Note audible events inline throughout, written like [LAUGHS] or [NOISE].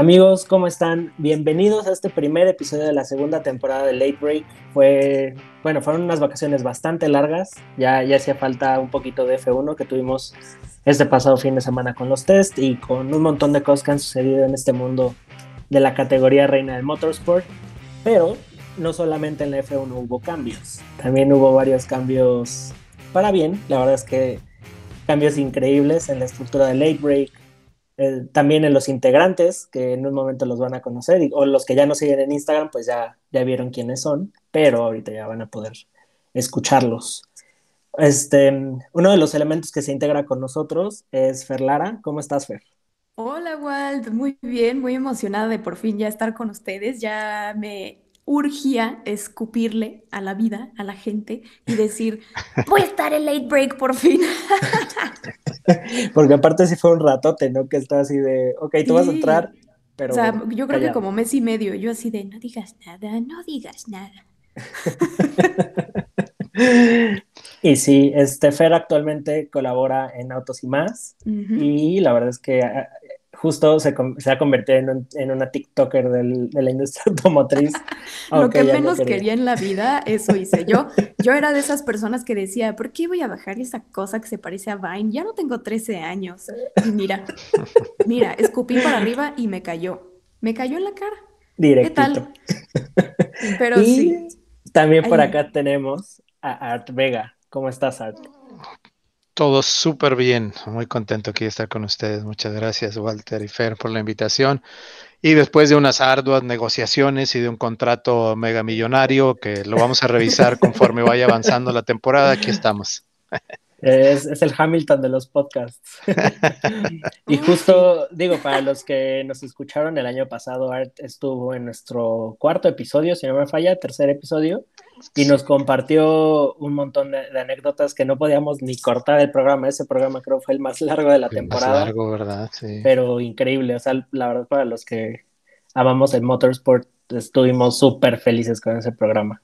Amigos, ¿cómo están? Bienvenidos a este primer episodio de la segunda temporada de Late Break. Fue, bueno, fueron unas vacaciones bastante largas. Ya, ya hacía falta un poquito de F1 que tuvimos este pasado fin de semana con los test y con un montón de cosas que han sucedido en este mundo de la categoría reina del motorsport. Pero no solamente en la F1 hubo cambios, también hubo varios cambios para bien. La verdad es que cambios increíbles en la estructura de Late Break, eh, también en los integrantes, que en un momento los van a conocer, o los que ya no siguen en Instagram, pues ya, ya vieron quiénes son, pero ahorita ya van a poder escucharlos. Este, uno de los elementos que se integra con nosotros es Fer Lara. ¿Cómo estás, Fer? Hola, Walt. Muy bien, muy emocionada de por fin ya estar con ustedes. Ya me urgía escupirle a la vida, a la gente y decir, voy a estar en late break por fin. [LAUGHS] Porque aparte sí fue un ratote, ¿no? Que está así de, ok, tú vas a entrar, pero... O sea, yo creo que como mes y medio, yo así de, no digas nada, no digas nada. [LAUGHS] y sí, este Fer actualmente colabora en Autos y más. Y la verdad es que justo se, se ha convertido en, una TikToker de la industria [LAUGHS] automotriz. [LAUGHS] Lo que menos quería. en la vida, eso hice yo. [LAUGHS] Yo era de esas personas que decía, ¿por qué voy a bajar esa cosa que se parece a Vine? Ya no tengo 13 años. Y mira, mira, escupí para arriba y me cayó. Me cayó en la cara. Directito. ¿Qué tal? Pero sí. También por acá tenemos a Art Vega. ¿Cómo estás, Art? Todo súper bien, muy contento aquí de estar con ustedes. Muchas gracias, Walter y Fer, por la invitación. Y después de unas arduas negociaciones y de un contrato mega millonario que lo vamos a revisar conforme vaya avanzando la temporada, aquí estamos. [LAUGHS] Es, el Hamilton de los podcasts. [LAUGHS] y justo, digo, para los que nos escucharon el año pasado, Art estuvo en nuestro cuarto episodio, si no me falla, tercer episodio, y nos compartió un montón de, anécdotas que no podíamos ni cortar el programa. Ese programa creo fue el más largo de la temporada. Más largo, ¿verdad? Sí. Pero increíble, o sea, la verdad, para los que amamos el motorsport, estuvimos súper felices con ese programa.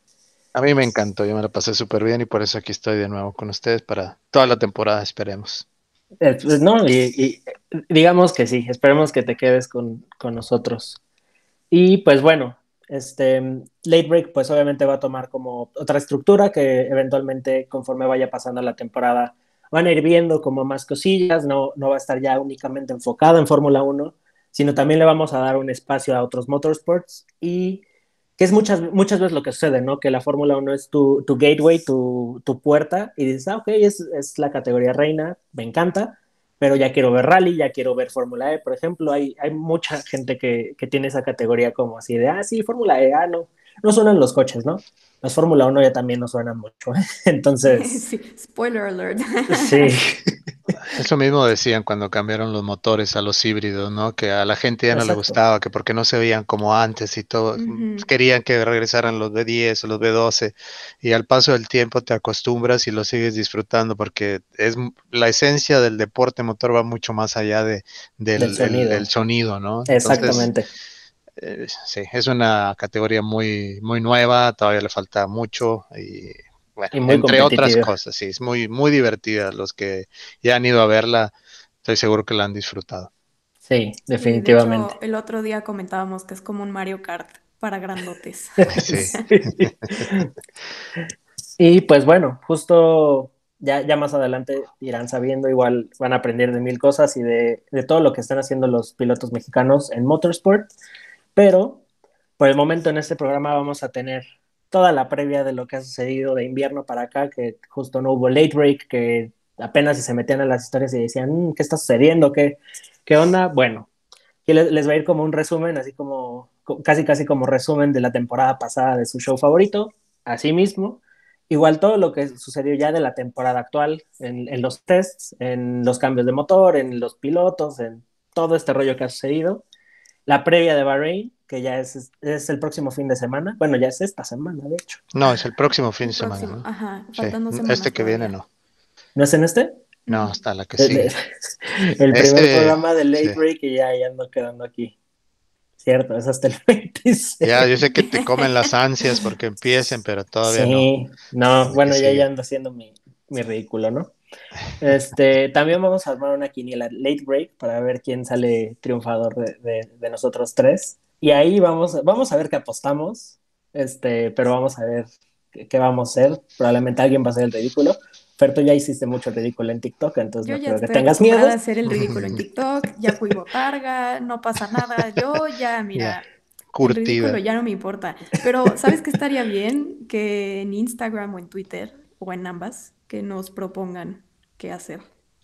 A mí me encantó, yo me la pasé súper bien y por eso aquí estoy de nuevo con ustedes para toda la temporada, esperemos. Eh, pues, no, y, digamos que sí, esperemos que te quedes con, nosotros. Y pues bueno, este Late Break pues obviamente va a tomar como otra estructura que eventualmente conforme vaya pasando la temporada van a ir viendo como más cosillas, no, no va a estar ya únicamente enfocado en Fórmula 1, sino también le vamos a dar un espacio a otros motorsports y que es muchas, muchas veces lo que sucede, ¿no? Que la Fórmula 1 es tu, tu gateway, tu, tu, puerta, y dices, ah, ok, es, es, la categoría reina, me encanta, pero ya quiero ver rally, ya quiero ver Fórmula E, por ejemplo, hay, hay mucha gente que, que, tiene esa categoría como así de, ah, sí, Fórmula E, ah, no, no suenan los coches, ¿no? Las Fórmula 1 ya también no suenan mucho, [LAUGHS] entonces... [LAUGHS] Sí, spoiler alert. Sí. [LAUGHS] Eso mismo decían cuando cambiaron los motores a los híbridos, ¿no? Que a la gente ya no le gustaba, que porque no se veían como antes y todo, querían que regresaran los B10 o los B12 y al paso del tiempo te acostumbras y lo sigues disfrutando porque es la esencia del deporte motor va mucho más allá de, del, sonido. ¿no? Exactamente. Eh, sí, es una categoría muy, muy nueva, todavía le falta mucho y bueno, entre otras cosas, sí, es muy, muy divertida. Los que ya han ido a verla, estoy seguro que la han disfrutado. Sí, definitivamente. el otro día comentábamos que es como un Mario Kart para grandotes. [LAUGHS] sí. [LAUGHS] y pues bueno, justo ya, ya más adelante irán sabiendo, igual van a aprender de mil cosas y de, de todo lo que están haciendo los pilotos mexicanos en motorsport. Pero por el momento en este programa vamos a tener toda la previa de lo que ha sucedido de invierno para acá, que justo no hubo late break, que apenas se metían a las historias y decían, mm, ¿qué está sucediendo? ¿Qué, qué onda? Bueno, aquí les, va a ir como un resumen, así como casi casi como resumen de la temporada pasada de su show favorito, así mismo. Igual todo lo que sucedió ya de la temporada actual, en, en los tests, en los cambios de motor, en los pilotos, en todo este rollo que ha sucedido. La previa de Bahrein, que ya es, es el próximo fin de semana. Bueno, ya es esta semana, de hecho. No, es el próximo fin de semana. ¿no? Ajá, Este que viene no. ¿No es en este? No, hasta la que sigue. [LAUGHS] el primer este, programa de Late Break y ya, ya ando quedando aquí. Cierto, es hasta el [LAUGHS] 26. Ya, yo sé que te comen las ansias porque empiecen, pero todavía no. Sí, no, bueno, ya, ya ando haciendo mi, mi ridículo, ¿no? Este, también vamos a armar una quiniela late break para ver quién sale triunfador de, de, nosotros tres. Y ahí vamos, vamos a ver qué apostamos, este, pero vamos a ver qué, vamos a hacer. Probablemente alguien va a hacer el ridículo. Pero tú ya hiciste mucho ridículo en TikTok, entonces yo no creo que tengas miedo. a hacer el ridículo en [LAUGHS] TikTok, ya fui botarga, no pasa nada. Yo ya, mira, curtida. El ridículo ya no me importa. Pero, ¿sabes qué estaría bien? Que en Instagram o en Twitter, o en ambas, que nos propongan qué hacer.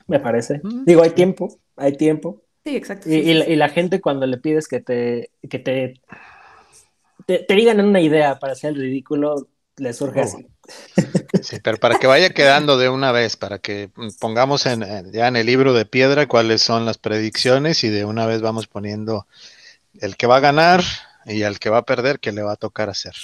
Me parece. Mm. Digo, hay tiempo, hay tiempo. Sí, exacto. Y, la, gente cuando le pides que te, que te, te, digan una idea para hacer el ridículo, le surge oh. así. Sí, pero para que vaya quedando de una vez, para que pongamos en, ya en el libro de piedra cuáles son las predicciones y de una vez vamos poniendo el que va a ganar y al que va a perder, que le va a tocar hacer.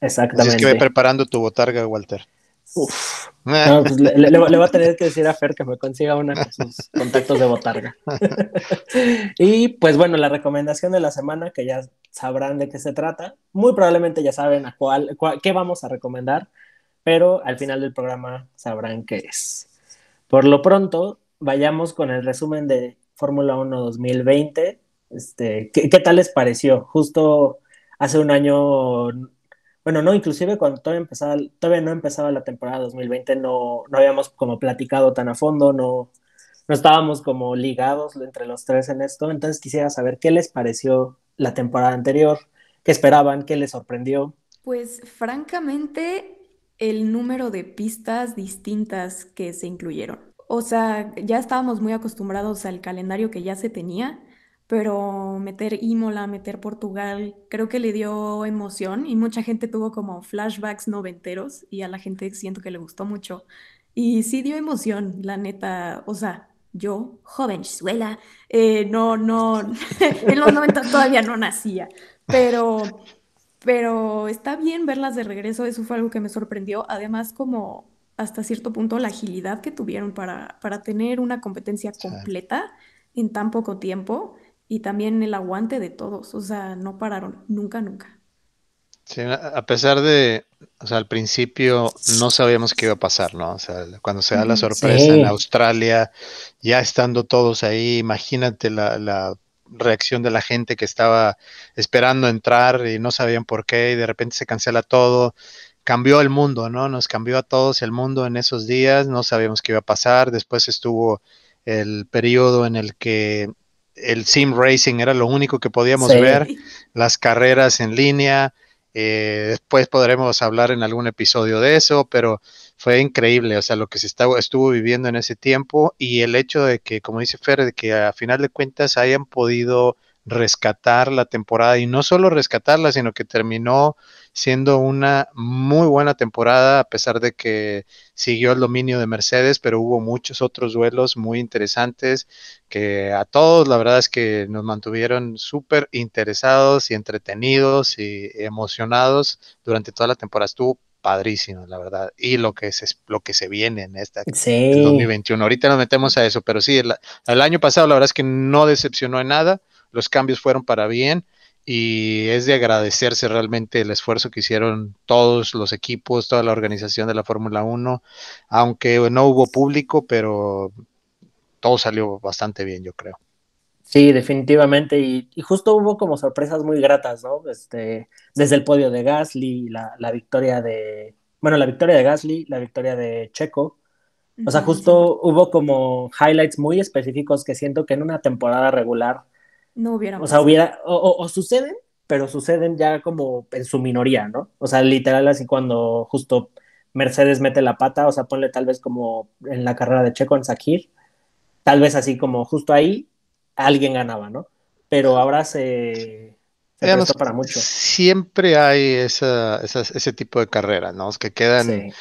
Exactamente. Así es que ve preparando tu botarga, Walter. Uf. Pues le, voy a tener que decir a Fer que me consiga una con sus contactos de botarga. [LAUGHS] y pues bueno, la recomendación de la semana, que ya sabrán de qué se trata. Muy probablemente ya saben a cuál, qué vamos a recomendar, pero al final del programa sabrán qué es. Por lo pronto, vayamos con el resumen de Fórmula 1 2020. Este, ¿qué, ¿Qué tal les pareció? Justo hace un año bueno, no, inclusive cuando todavía, empezaba, todavía no empezaba la temporada 2020, no, no habíamos como platicado tan a fondo, no, no estábamos como ligados entre los tres en esto, entonces quisiera saber qué les pareció la temporada anterior, qué esperaban, qué les sorprendió. Pues francamente, el número de pistas distintas que se incluyeron. O sea, ya estábamos muy acostumbrados al calendario que ya se tenía pero meter Imola, meter Portugal, creo que le dio emoción y mucha gente tuvo como flashbacks noventeros y a la gente siento que le gustó mucho. Y sí dio emoción, la neta, o sea, yo, jovenzuela, eh, no, no, [LAUGHS] en los 90 todavía no nacía, pero, pero está bien verlas de regreso, eso fue algo que me sorprendió, además como hasta cierto punto la agilidad que tuvieron para, para tener una competencia completa en tan poco tiempo y también el aguante de todos, o sea, no pararon, nunca, nunca. Sí, a pesar de, o sea, al principio no sabíamos qué iba a pasar, ¿no? O sea, cuando se da la sorpresa en Australia, ya estando todos ahí, imagínate la, la reacción de la gente que estaba esperando entrar y no sabían por qué y de repente se cancela todo. Cambió el mundo, ¿no? Nos cambió a todos el mundo en esos días, no sabíamos qué iba a pasar. Después estuvo el periodo en el que el sim racing era lo único que podíamos ver, las carreras en línea. Eh, después podremos hablar en algún episodio de eso, pero fue increíble, o sea, lo que se estaba, estuvo viviendo en ese tiempo y el hecho de que, como dice Fer, de que a final de cuentas hayan podido rescatar la temporada y no solo rescatarla, sino que terminó siendo una muy buena temporada a pesar de que siguió el dominio de Mercedes, pero hubo muchos otros duelos muy interesantes que a todos la verdad es que nos mantuvieron súper interesados y entretenidos y emocionados durante toda la temporada. Estuvo padrísimo, la verdad. Y lo que se, lo que se viene en esta 2021. Ahorita nos metemos a eso, pero sí, el, el año pasado la verdad es que no decepcionó en nada los cambios fueron para bien y es de agradecerse realmente el esfuerzo que hicieron todos los equipos, toda la organización de la Fórmula 1, aunque no hubo público, pero todo salió bastante bien, yo creo. Sí, definitivamente, y, justo hubo como sorpresas muy gratas, ¿no? Este, desde el podio de Gasly, la, la victoria de, bueno, la victoria de Gasly, la victoria de Checo, o sea, justo hubo como highlights muy específicos que siento que en una temporada regular no hubiera. O sea, hubiera, o, suceden, pero suceden ya como en su minoría, ¿no? O sea, literal así cuando justo Mercedes mete la pata, o sea, ponle tal vez como en la carrera de Checo en Sakir, tal vez así como justo ahí alguien ganaba, ¿no? Pero ahora se, se para mucho. Siempre hay esa, ese tipo de carreras, ¿no? Que quedan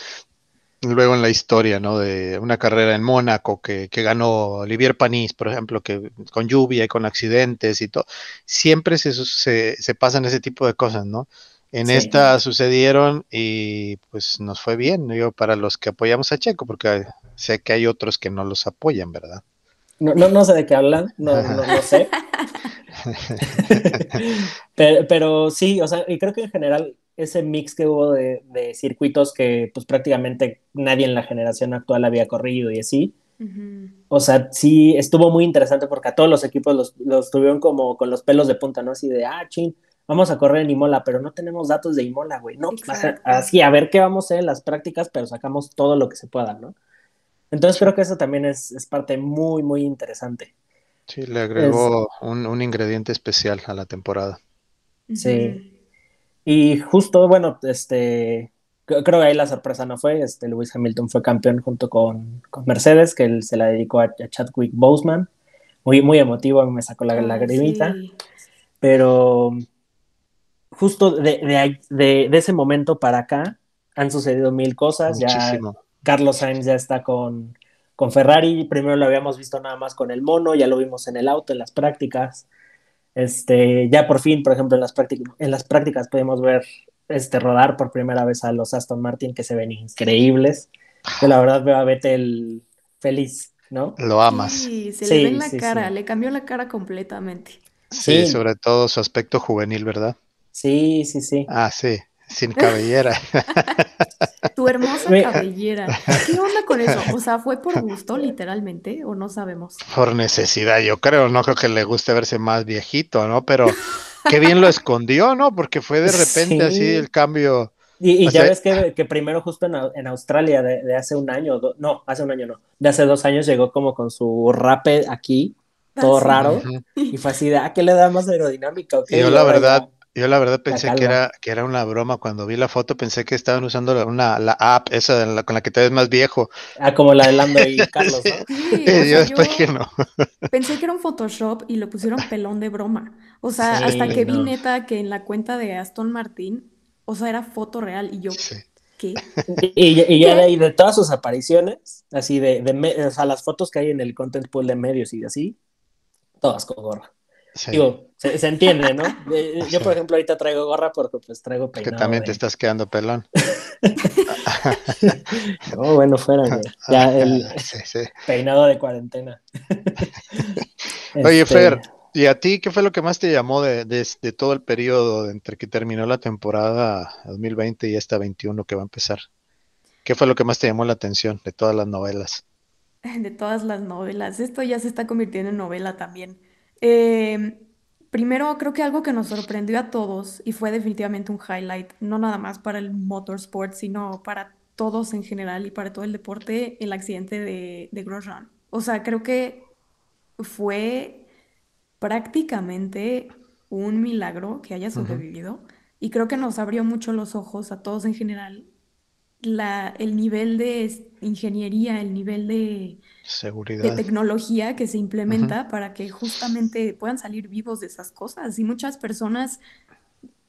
luego en la historia, ¿no? De una carrera en Mónaco que, ganó Olivier Panis, por ejemplo, que con lluvia y con accidentes y todo, siempre se, se, pasan ese tipo de cosas, ¿no? En esta sucedieron y pues nos fue bien, yo para los que apoyamos a Checo, porque sé que hay otros que no los apoyan, ¿verdad? No, no, no sé de qué hablan, no, no, [LAUGHS] sé. [LAUGHS] [LAUGHS] pero, pero, sí, o sea, y creo que en general ese mix que hubo de, circuitos que pues prácticamente nadie en la generación actual había corrido y así. O sea, sí, estuvo muy interesante porque a todos los equipos los, los, tuvieron como con los pelos de punta, ¿no? Así de, ah, chin, vamos a correr en Imola, pero no tenemos datos de Imola, güey. No, así, a ver qué vamos a hacer en las prácticas, pero sacamos todo lo que se pueda, ¿no? Entonces creo que eso también es, es parte muy, muy interesante. Sí, le agregó un, un, ingrediente especial a la temporada. Sí. Y justo, bueno, este, creo que ahí la sorpresa no fue, este, Lewis Hamilton fue campeón junto con, con Mercedes, que él se la dedicó a, Chadwick Boseman, muy, muy emotivo, me sacó la, la ah, pero justo de, de, de, ese momento para acá han sucedido mil cosas, ya Carlos Sainz ya está con, con Ferrari, primero lo habíamos visto nada más con el mono, ya lo vimos en el auto, en las prácticas, este, ya por fin, por ejemplo, en las, prácticas, en las prácticas podemos ver este, rodar por primera vez a los Aston Martin que se ven increíbles. Yo la verdad veo a Vettel feliz, ¿no? Lo amas. Sí, se le ve en la cara, le cambió la cara completamente. Sí, sobre todo su aspecto juvenil, ¿verdad? Sí, sí, sí. Ah, sí, sin cabellera. [LAUGHS] tu hermosa cabellera. ¿Qué onda con eso? O sea, ¿fue por gusto, literalmente, o no sabemos? Por necesidad, yo creo. No creo que le guste verse más viejito, ¿no? Pero qué bien lo escondió, ¿no? Porque fue de repente así el cambio. Y, ya ves que, primero justo en, Australia de, hace un año, no, hace un año no, de hace dos años llegó como con su rape aquí, todo ah, raro, y fue así de, ah, ¿qué le da más aerodinámica? Yo la verdad, yo la verdad pensé que era, que era una broma. Cuando vi la foto pensé que estaban usando una, la app esa con la que te ves más viejo. Ah, como la de Lando y Carlos, ¿no? Sí, yo después que no. Pensé que era un Photoshop y lo pusieron pelón de broma. O sea, hasta que vi neta que en la cuenta de Aston Martin, o sea, era foto real y yo... ¿Qué? Y, ya de ahí, de todas sus apariciones, así de, de, o sea, las fotos que hay en el content pool de medios y así, todas con gorra. Digo, se, entiende, ¿no? Yo, por ejemplo, ahorita traigo gorra porque pues traigo peinado. Que también te estás quedando pelón. [LAUGHS] [LAUGHS] no, bueno, fuera, ya el peinado de cuarentena. [LAUGHS] Oye, este, Fer, ¿y a ti qué fue lo que más te llamó de, de, todo el periodo entre que terminó la temporada 2020 y esta 21 que va a empezar? ¿Qué fue lo que más te llamó la atención de todas las novelas? De todas las novelas. Esto ya se está convirtiendo en novela también. Eh, primero, creo que algo que nos sorprendió a todos y fue definitivamente un highlight, no nada más para el motorsport, sino para todos en general y para todo el deporte, el accidente de, de Grosjean. O sea, creo que fue prácticamente un milagro que haya sobrevivido y creo que nos abrió mucho los ojos a todos en general el nivel de ingeniería, el nivel de, Seguridad. de tecnología que se implementa para que justamente puedan salir vivos de esas cosas. Y muchas personas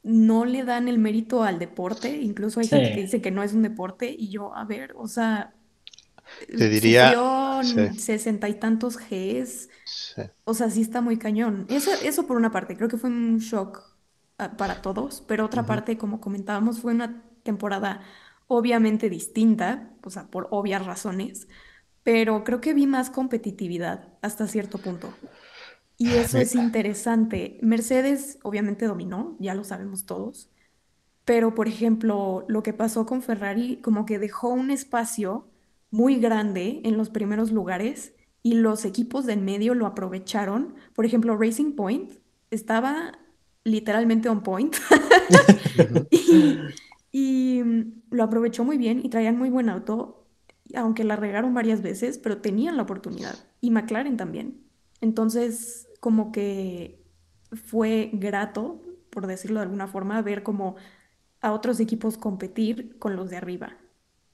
no le dan el mérito al deporte, incluso hay gente que dice que no es un deporte, y yo, a ver, o sea, te diría sesenta y tantos Gs, o sea, sí está muy cañón. Eso, eso por una parte, creo que fue un shock ah, para todos, pero otra parte, como comentábamos, fue una temporada obviamente distinta, o sea, por obvias razones, pero creo que vi más competitividad hasta cierto punto. Y eso es interesante. Mercedes obviamente dominó, ya lo sabemos todos, pero por ejemplo, lo que pasó con Ferrari como que dejó un espacio muy grande en los primeros lugares y los equipos de en medio lo aprovecharon. Por ejemplo, Racing Point estaba literalmente on point. [LAUGHS] [LAUGHS] y, y mm, lo aprovechó muy bien y traían muy buen auto, aunque la regaron varias veces, pero tenían la oportunidad. Y McLaren también. Entonces, como que fue grato, por decirlo de alguna forma, ver como a otros equipos competir con los de arriba.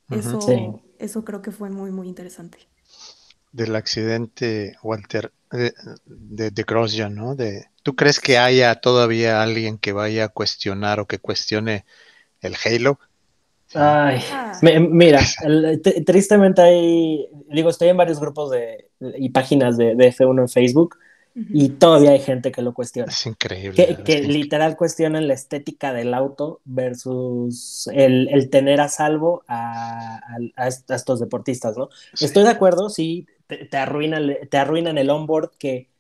Eso, eso creo que fue muy, muy interesante. Del accidente, Walter, de, de, de Grosjean, ¿no? De, ¿Tú crees que haya todavía alguien que vaya a cuestionar o que cuestione el Halo. Ay, ah. mira, [LAUGHS] tristemente hay, digo, estoy en varios grupos de, y páginas de, F1 en Facebook y todavía hay gente que lo cuestiona. Es increíble. Que, literal cuestionan la estética del auto versus el, tener a salvo a, estos deportistas, ¿no? Estoy de acuerdo, sí, te, te, arruinan, te arruinan el onboard que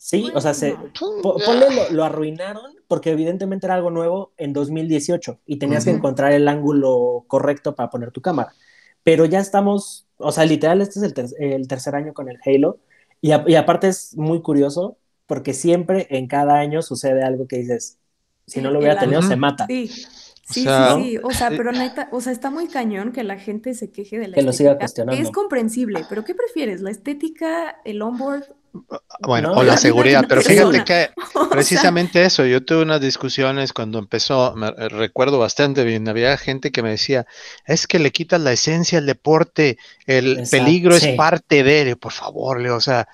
Sí, o sea, se, ponle lo, arruinaron porque evidentemente era algo nuevo en 2018 y tenías que encontrar el ángulo correcto para poner tu cámara. Pero ya estamos, o sea, literal, este es el, tercer año con el Halo y, y, aparte es muy curioso porque siempre en cada año sucede algo que dices, si no lo hubiera tenido, se mata. Sí. Sí, sí, sí, o sea, pero neta, o sea, está muy cañón que la gente se queje de la que lo siga cuestionando. Es comprensible, pero ¿qué prefieres? ¿La estética, el onboard bueno, o la seguridad, pero fíjate que [LAUGHS] precisamente eso, yo tuve unas discusiones cuando empezó, me recuerdo bastante bien, había gente que me decía, es que le quitas la esencia al deporte, el peligro es parte de él, por favor, Leo, o sea,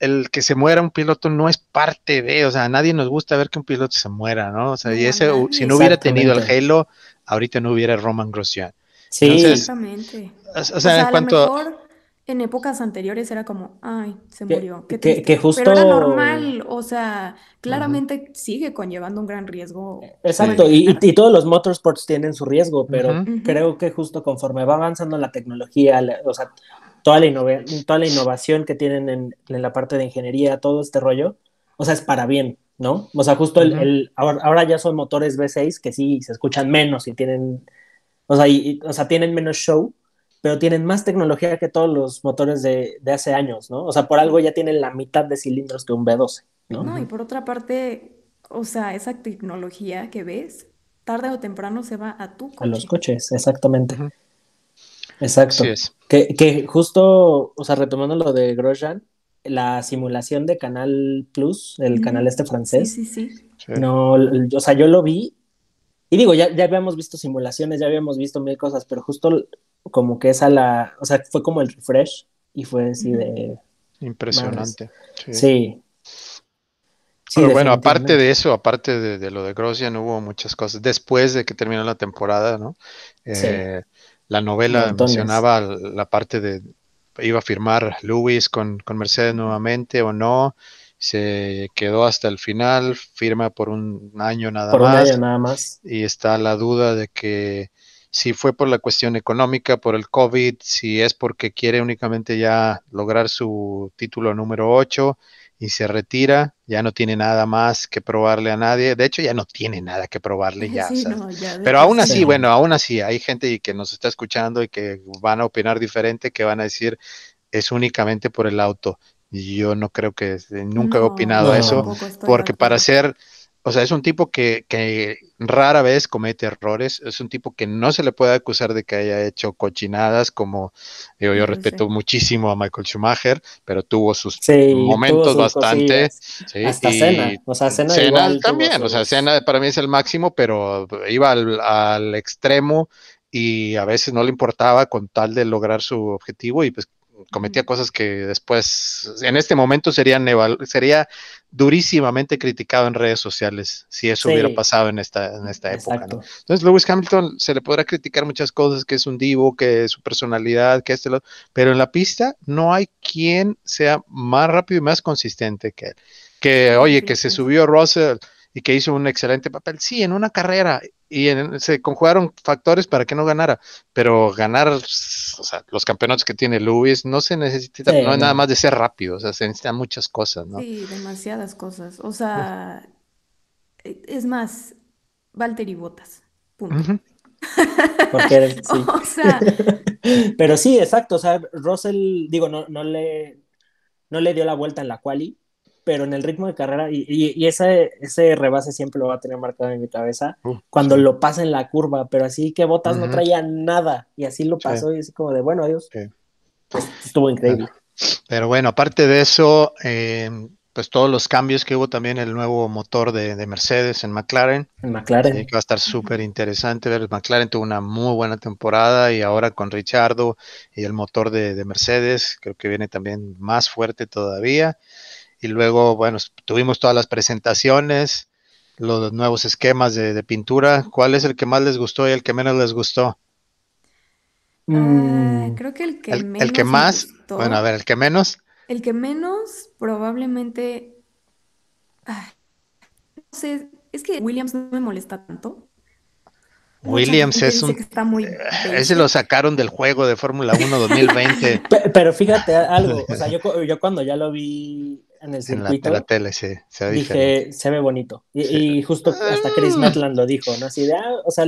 el, que se muera un piloto no es parte de, o sea, a nadie nos gusta ver que un piloto se muera, ¿no? O sea, y ese, si no hubiera tenido el Halo, ahorita no hubiera Roman Grosjean. Sí, exactamente. O, sea, en cuanto en épocas anteriores era como, ay, se murió. Qué que, justo... Pero era normal, o sea, claramente sigue conllevando un gran riesgo. Exacto, y, todos los motorsports tienen su riesgo, pero creo que justo conforme va avanzando la tecnología, o sea, toda la, toda la innovación que tienen en, la parte de ingeniería, todo este rollo, o sea, es para bien, ¿no? O sea, justo el, ahora, ahora, ya son motores V6 que sí se escuchan menos y tienen, o sea, o sea tienen menos show, pero tienen más tecnología que todos los motores de, de, hace años, ¿no? O sea, por algo ya tienen la mitad de cilindros que un V12, ¿no? No, y por otra parte, o sea, esa tecnología que ves, tarde o temprano se va a tu coche. A los coches, exactamente. Exacto. Que, que, justo, o sea, retomando lo de Grosjean, la simulación de Canal Plus, el canal este francés. Sí, sí, sí. No, o sea, yo lo vi y digo, ya, ya habíamos visto simulaciones, ya habíamos visto mil cosas, pero justo como que esa la, o sea, fue como el refresh y fue así de... Impresionante. Sí. sí. bueno, aparte de eso, aparte de, lo de Grosjean, hubo muchas cosas. Después de que terminó la temporada, ¿no? Eh, la novela mencionaba la parte de iba a firmar Lewis con, con, Mercedes nuevamente o no. Se quedó hasta el final, firma por un año nada por más. Un año nada más. Y está la duda de que si fue por la cuestión económica, por el COVID, si es porque quiere únicamente ya lograr su título número 8 y se retira, ya no tiene nada más que probarle a nadie. De hecho, ya no tiene nada que probarle [LAUGHS] ya. Pero aún así, bueno, aún así, hay gente que nos está escuchando y que van a opinar diferente, que van a decir es únicamente por el auto. Y yo no creo que nunca he opinado eso, porque para ser o sea, es un tipo que, que, rara vez comete errores, es un tipo que no se le puede acusar de que haya hecho cochinadas, como yo, yo respeto muchísimo a Michael Schumacher, pero tuvo sus momentos bastante. Sí, Hasta Cena, o sea, Cena, también, o sea, Cena para mí es el máximo, pero iba al, al extremo y a veces no le importaba con tal de lograr su objetivo y pues cometía cosas que después, en este momento serían sería durísimamente criticado en redes sociales si eso hubiera pasado en esta, en esta época. Entonces, Lewis Hamilton se le podrá criticar muchas cosas, que es un divo, que su personalidad, que este, lo, pero en la pista no hay quien sea más rápido y más consistente que él. Que, oye, que se subió Russell y que hizo un excelente papel. Sí, en una carrera y se conjugaron factores para que no ganara, pero ganar o sea, los campeonatos que tiene Lewis no se necesita, no, es nada más de ser rápido, o sea, se necesitan muchas cosas, ¿no? Sí, demasiadas cosas. O sea, e, es más, Valtteri Botas. Punto. [LAUGHS] Porque, sí. o sea... [LAUGHS] pero sí, exacto, o sea, Russell, digo, no, no le no le dio la vuelta en la quali, pero en el ritmo de carrera, y, y, ese, ese rebase siempre lo va a tener marcado en mi cabeza, cuando lo pasa en la curva, pero así que Botas no traía nada, y así lo pasó, y así como de, bueno, adiós. Pues, estuvo increíble. Pero bueno, aparte de eso, eh, pues todos los cambios que hubo también el nuevo motor de, Mercedes en McLaren. En McLaren. Eh, que va a estar súper interesante ver. McLaren tuvo una muy buena temporada y ahora con Richardo y el motor de, de Mercedes, creo que viene también más fuerte todavía. Y luego, bueno, tuvimos todas las presentaciones, los nuevos esquemas de, pintura. ¿Cuál es el que más les gustó y el que menos les gustó? Ah, mm. creo que el que menos. El que más, bueno, a ver, el que menos. El que menos, probablemente. Ah, no sé, es que Williams no me molesta tanto. Williams es un. Eh, ese lo sacaron del juego de Fórmula 1 2020. [LAUGHS] pero, fíjate algo, o sea, yo, [LAUGHS] yo cuando ya lo vi en el circuito. En la, tele, sí, se ve dije, se ve bonito. Y, justo hasta Chris ah. Metland lo dijo, ¿no? Así de, ah, o sea,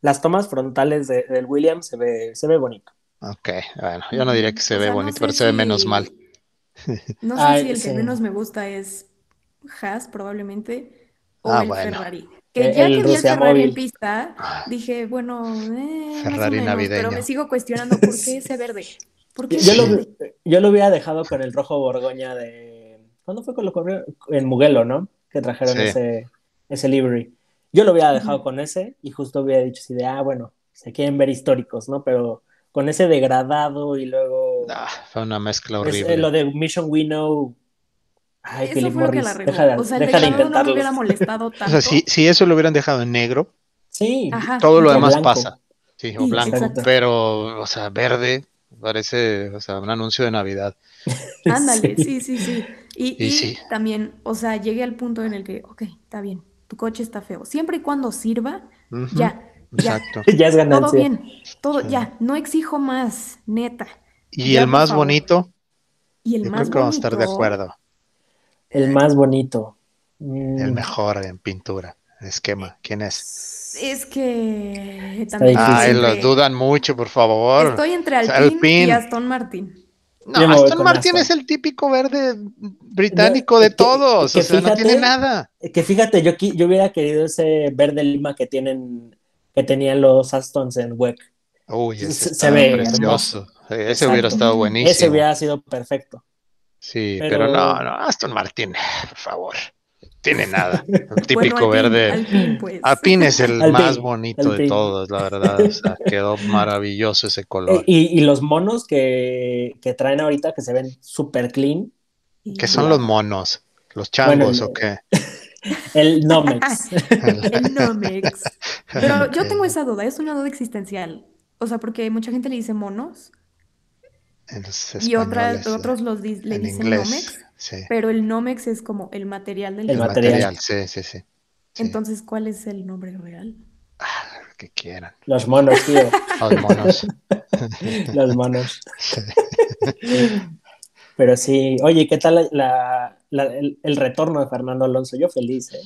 las tomas frontales del Williams se ve, se ve bonito. Ok, bueno, yo no diría que se ve bonito, pero se ve menos mal. No sé si el que menos me gusta es Haas, probablemente, o ah, el Ferrari. Que ya que vi el Ferrari en pista, ah. dije, bueno, eh, Ferrari más o menos, pero me sigo cuestionando por qué [LAUGHS] ese verde. ¿Por qué yo, lo, yo lo hubiera dejado con el rojo Borgoña de. ¿Cuándo fue con lo corrió? En Mugello, ¿no? Que trajeron ese, ese livery. Yo lo hubiera dejado con ese y justo hubiera dicho así de, ah, bueno, se quieren ver históricos, ¿no? Pero con ese degradado y luego. Ah, fue una mezcla horrible. Es, lo de Mission We Know Ay, eso Philip Morris, deja de, o sea, deja de no me hubiera molestado tanto. [LAUGHS] O sea, si, si, eso lo hubieran dejado en negro, sí, todo lo demás pasa. Sí, o blanco, pero, o sea, verde, parece, o sea, un anuncio de Navidad. [LAUGHS] Ándale, sí, sí, sí. Y, y, también, o sea, llegué al punto en el que, ok, está bien, tu coche está feo. Siempre y cuando sirva, ya, ya. Exacto. [LAUGHS] ya es ganancia. Todo bien, todo, ya, no exijo más, neta. ¿Y el más bonito? Y el Yo más creo que vamos a estar de acuerdo. El más bonito. El mm. mejor en pintura, esquema. ¿Quién es? Es que también. Ay, lo dudan mucho, por favor. Estoy entre Alpine, y Aston Martin. No, Aston Martin es el típico verde británico de todos, o sea, no tiene nada. Que fíjate, yo, yo hubiera querido ese verde lima que tienen, que tenían los Astons en WEC. Uy, ese se, ve precioso. Ese hubiera estado buenísimo. Ese hubiera sido perfecto. Sí, pero, no, no, Aston Martin, por favor. Tiene nada. [LAUGHS] Un típico verde. Alpine, pues. es el [LAUGHS] más bonito de todos, la verdad. O sea, quedó maravilloso ese color. Y, los monos que, traen ahorita que se ven súper clean. ¿Qué son los monos? ¿Los changos o qué? [LAUGHS] El Nomex. el Nomex. Pero yo tengo esa duda, es una duda existencial. O sea, porque mucha gente le dice monos, y otras, otros los le dicen Nomex, pero el Nomex es como el material del el material. Sí, sí, sí, Entonces, ¿cuál es el nombre real? Ah, que quieran. Los monos, tío. Los monos. [LAUGHS] Los monos. Pero sí, oye, ¿qué tal la, el, el, retorno de Fernando Alonso? Yo feliz, ¿eh?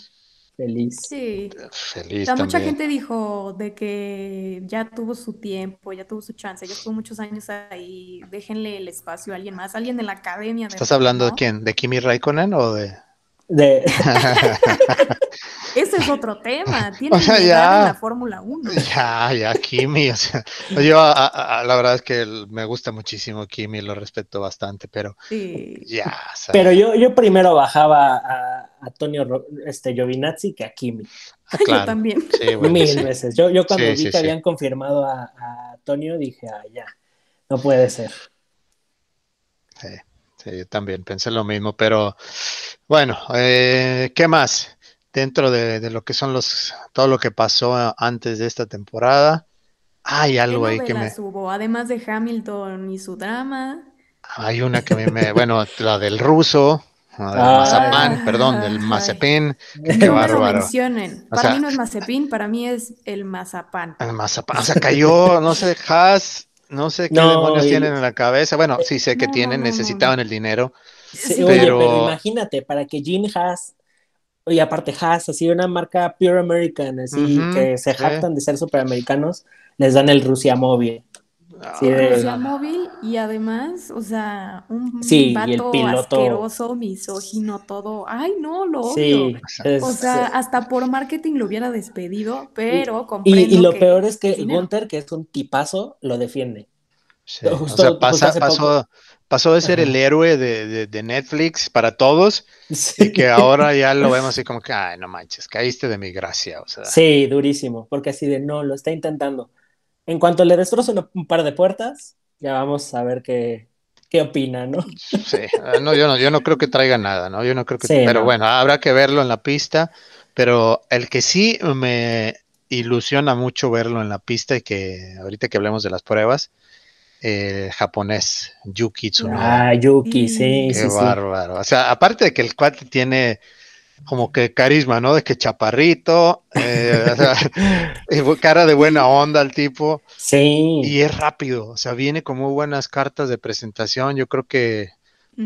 Feliz. Sí. Feliz. mucha gente dijo de que ya tuvo su tiempo, ya tuvo su chance, ya estuvo muchos años ahí, déjenle el espacio a alguien más, alguien de la academia. ¿Estás hablando de quién? ¿De Kimi Raikkonen o de.? De... [LAUGHS] Ese es otro tema. [LAUGHS] Tiene que ya, en la Fórmula 1. Ya, ya, Kimi. O sea, yo la verdad es que me gusta muchísimo Kimi, lo respeto bastante, pero ya. pero yo, yo primero bajaba a Antonio este, Giovinazzi que a Kimi. Ah, yo también. [LAUGHS] Mil veces. Yo, yo cuando vi que habían confirmado a, a, Antonio dije, ah, ya, no puede ser. Sí. Sí, yo también pensé lo mismo, pero bueno, eh, ¿qué más? Dentro de, lo que son los, todo lo que pasó antes de esta temporada, hay algo ahí que me... Hubo? Además de Hamilton y su drama. Hay una que me, bueno, la del ruso, del Mazapán, perdón, del Mazepin. Qué bárbaro. mencionen. Para mí no es Mazepin, para mí es el Mazapán. El Mazapán, o sea, cayó, no sé, Haas no sé qué demonios tienen en la cabeza. Bueno, sí sé que tienen, necesitaban el dinero. pero... imagínate, para que Jean Haas, y aparte Haas, así una marca pure American, así que se jactan de ser superamericanos, les dan el Rusia móvil. Sí, Rusia móvil y además, o sea, un sí, vato asqueroso, misógino, todo. Ay, no, lo odio. o sea, hasta por marketing lo hubiera despedido, pero comprendo Y, y lo peor es que Gunter, que es un tipazo, lo defiende. o sea, pasó, pasó de ser el héroe de, de, Netflix para todos y que ahora ya lo vemos así [LAUGHS] como que, ay, no manches, caíste de mi gracia. O sea. Sí, durísimo, porque así de no, lo está intentando. En cuanto le destrozo un par de puertas, ya vamos a ver qué, qué opina, ¿no? Sí, ah, no yo, no, yo no creo que traiga nada, ¿no? Yo no creo que... pero bueno, habrá que verlo en la pista, pero el que sí me ilusiona mucho verlo en la pista y que ahorita que hablemos de las pruebas, el japonés, Yuki Tsunoda. Ah, Yuki, sí, Qué bárbaro. O sea, aparte de que el cuate tiene como que carisma, ¿no? De que chaparrito, eh, [LAUGHS] cara de buena onda el tipo. Sí. Y es rápido, o sea, viene con muy buenas cartas de presentación. Yo creo que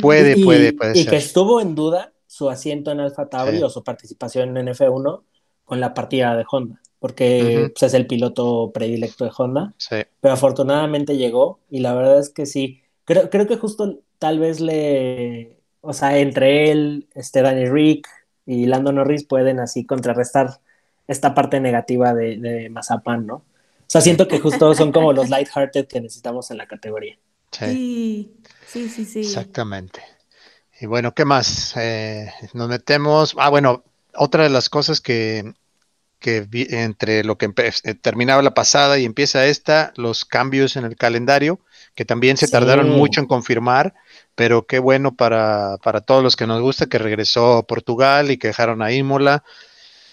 Puede, puede, puede y que estuvo en duda su asiento en Alfa Tauri o su participación en F1 con la partida de Honda, porque pues, es el piloto predilecto de Honda. Pero afortunadamente llegó y la verdad es que sí. Creo, creo que justo tal vez le, o sea, entre él, este Danny Rick y Lando Norris pueden así contrarrestar esta parte negativa de, de Mazapan, ¿no? O sea, siento que justo son como los lighthearted que necesitamos en la categoría. Sí, sí, sí, sí. Exactamente. Y bueno, ¿qué más? Eh, nos metemos. Ah, bueno, otra de las cosas que, que entre lo que eh, terminaba la pasada y empieza esta, los cambios en el calendario, que también se tardaron mucho en confirmar, pero qué bueno para, para todos los que nos gusta que regresó Portugal y que dejaron a Imola.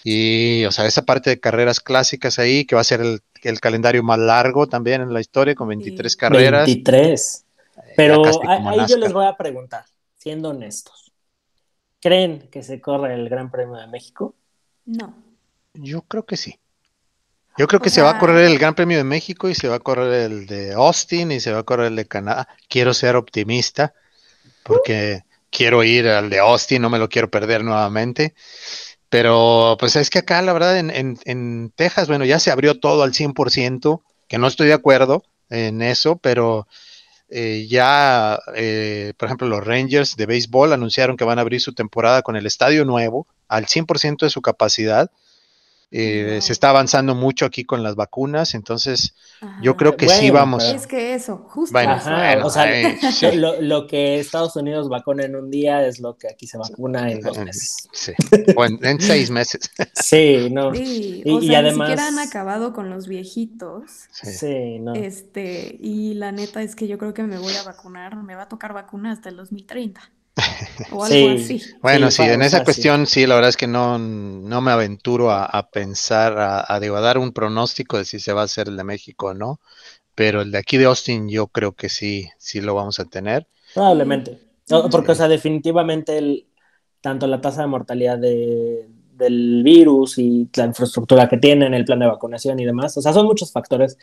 Y, o sea, esa parte de carreras clásicas ahí, que va a ser el, calendario más largo también en la historia, con 23 carreras. 23. Pero ahí yo les voy a preguntar, siendo honestos, ¿creen que se corre el Gran Premio de México? No. Yo creo que sí. Yo creo que se va a correr el Gran Premio de México y se va a correr el de Austin y se va a correr el de Canadá. Quiero ser optimista porque quiero ir al de Austin, no me lo quiero perder nuevamente. Pero pues es que acá, la verdad, en, en, Texas, bueno, ya se abrió todo al 100%, que no estoy de acuerdo en eso, pero eh, ya, eh, por ejemplo, los Rangers de béisbol anunciaron que van a abrir su temporada con el estadio nuevo al 100% de su capacidad eh, se está avanzando mucho aquí con las vacunas, entonces yo creo que sí vamos. Es que eso, justo. o sea, [LAUGHS] lo, que Estados Unidos vacuna en un día es lo que aquí se vacuna en dos meses. Sí, o en, seis meses. [LAUGHS] sí, no. y, y además... ni siquiera han acabado con los viejitos. Sí. no. Este, y la neta es que yo creo que me voy a vacunar, me va a tocar vacuna hasta el 2030. [LAUGHS] O algo así. Bueno, sí, en esa cuestión sí, la verdad es que no, no me aventuro a, pensar, a, a, dar un pronóstico de si se va a hacer el de México o no, pero el de aquí de Austin yo creo que sí, sí lo vamos a tener. Probablemente, porque, o sea, definitivamente el, tanto la tasa de mortalidad de, del virus y la infraestructura que tienen, el plan de vacunación y demás, o sea, son muchos factores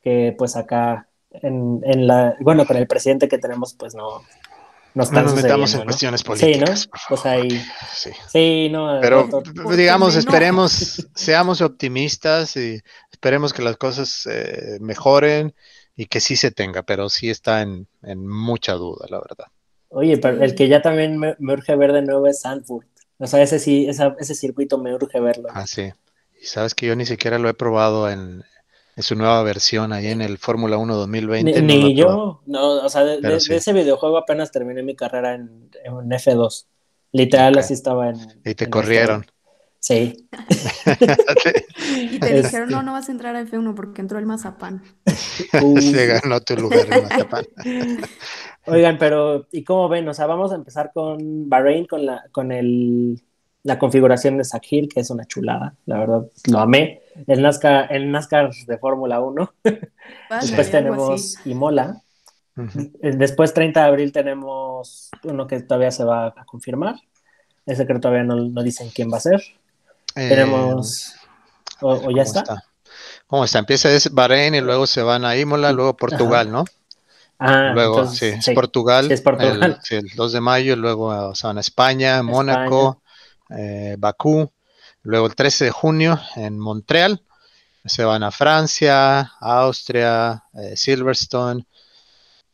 que pues acá en, en la, bueno, con el presidente que tenemos, pues no, no, nos metamos en cuestiones políticas. Sí, ¿no? Pues ahí. Sí. no. Pero digamos, esperemos, [LAUGHS] seamos optimistas y esperemos que las cosas eh, mejoren y que sí se tenga, pero sí está en, mucha duda, la verdad. Oye, pero el que ya también me, urge ver de nuevo es Sanford. O sea, ese sí, ese circuito me urge verlo. Ah, sí. Y sabes que yo ni siquiera lo he probado en, su nueva versión ahí en el Fórmula 1 2020. Ni, yo, no, o sea, de, ese videojuego apenas terminé mi carrera en, F2. Literal, así estaba en. Y te corrieron. Sí. [LAUGHS] y te dijeron, no, no vas a entrar a F1 porque entró el Mazapán. [LAUGHS] Se ganó tu lugar el Mazapán. [LAUGHS] Oigan, pero ¿y cómo ven? O sea, vamos a empezar con Bahrein, con la, con el la configuración de Sakir, que es una chulada, la verdad, lo amé. El NASCAR, el NASCAR de Fórmula 1. [LAUGHS] Después tenemos Imola. Después, 30 de abril, tenemos uno que todavía se va a confirmar. Ese que todavía no, no dicen quién va a ser. Eh, tenemos. O, ya está? ¿Cómo está? Empieza es Bahrein y luego se van a Imola, luego Portugal, ¿no? Ah, luego, sí, es Portugal. es Portugal. El, 2 de mayo, luego se van a España, Mónaco, eh, Bakú, luego el 13 de junio en Montreal, se van a Francia, Austria, eh, Silverstone,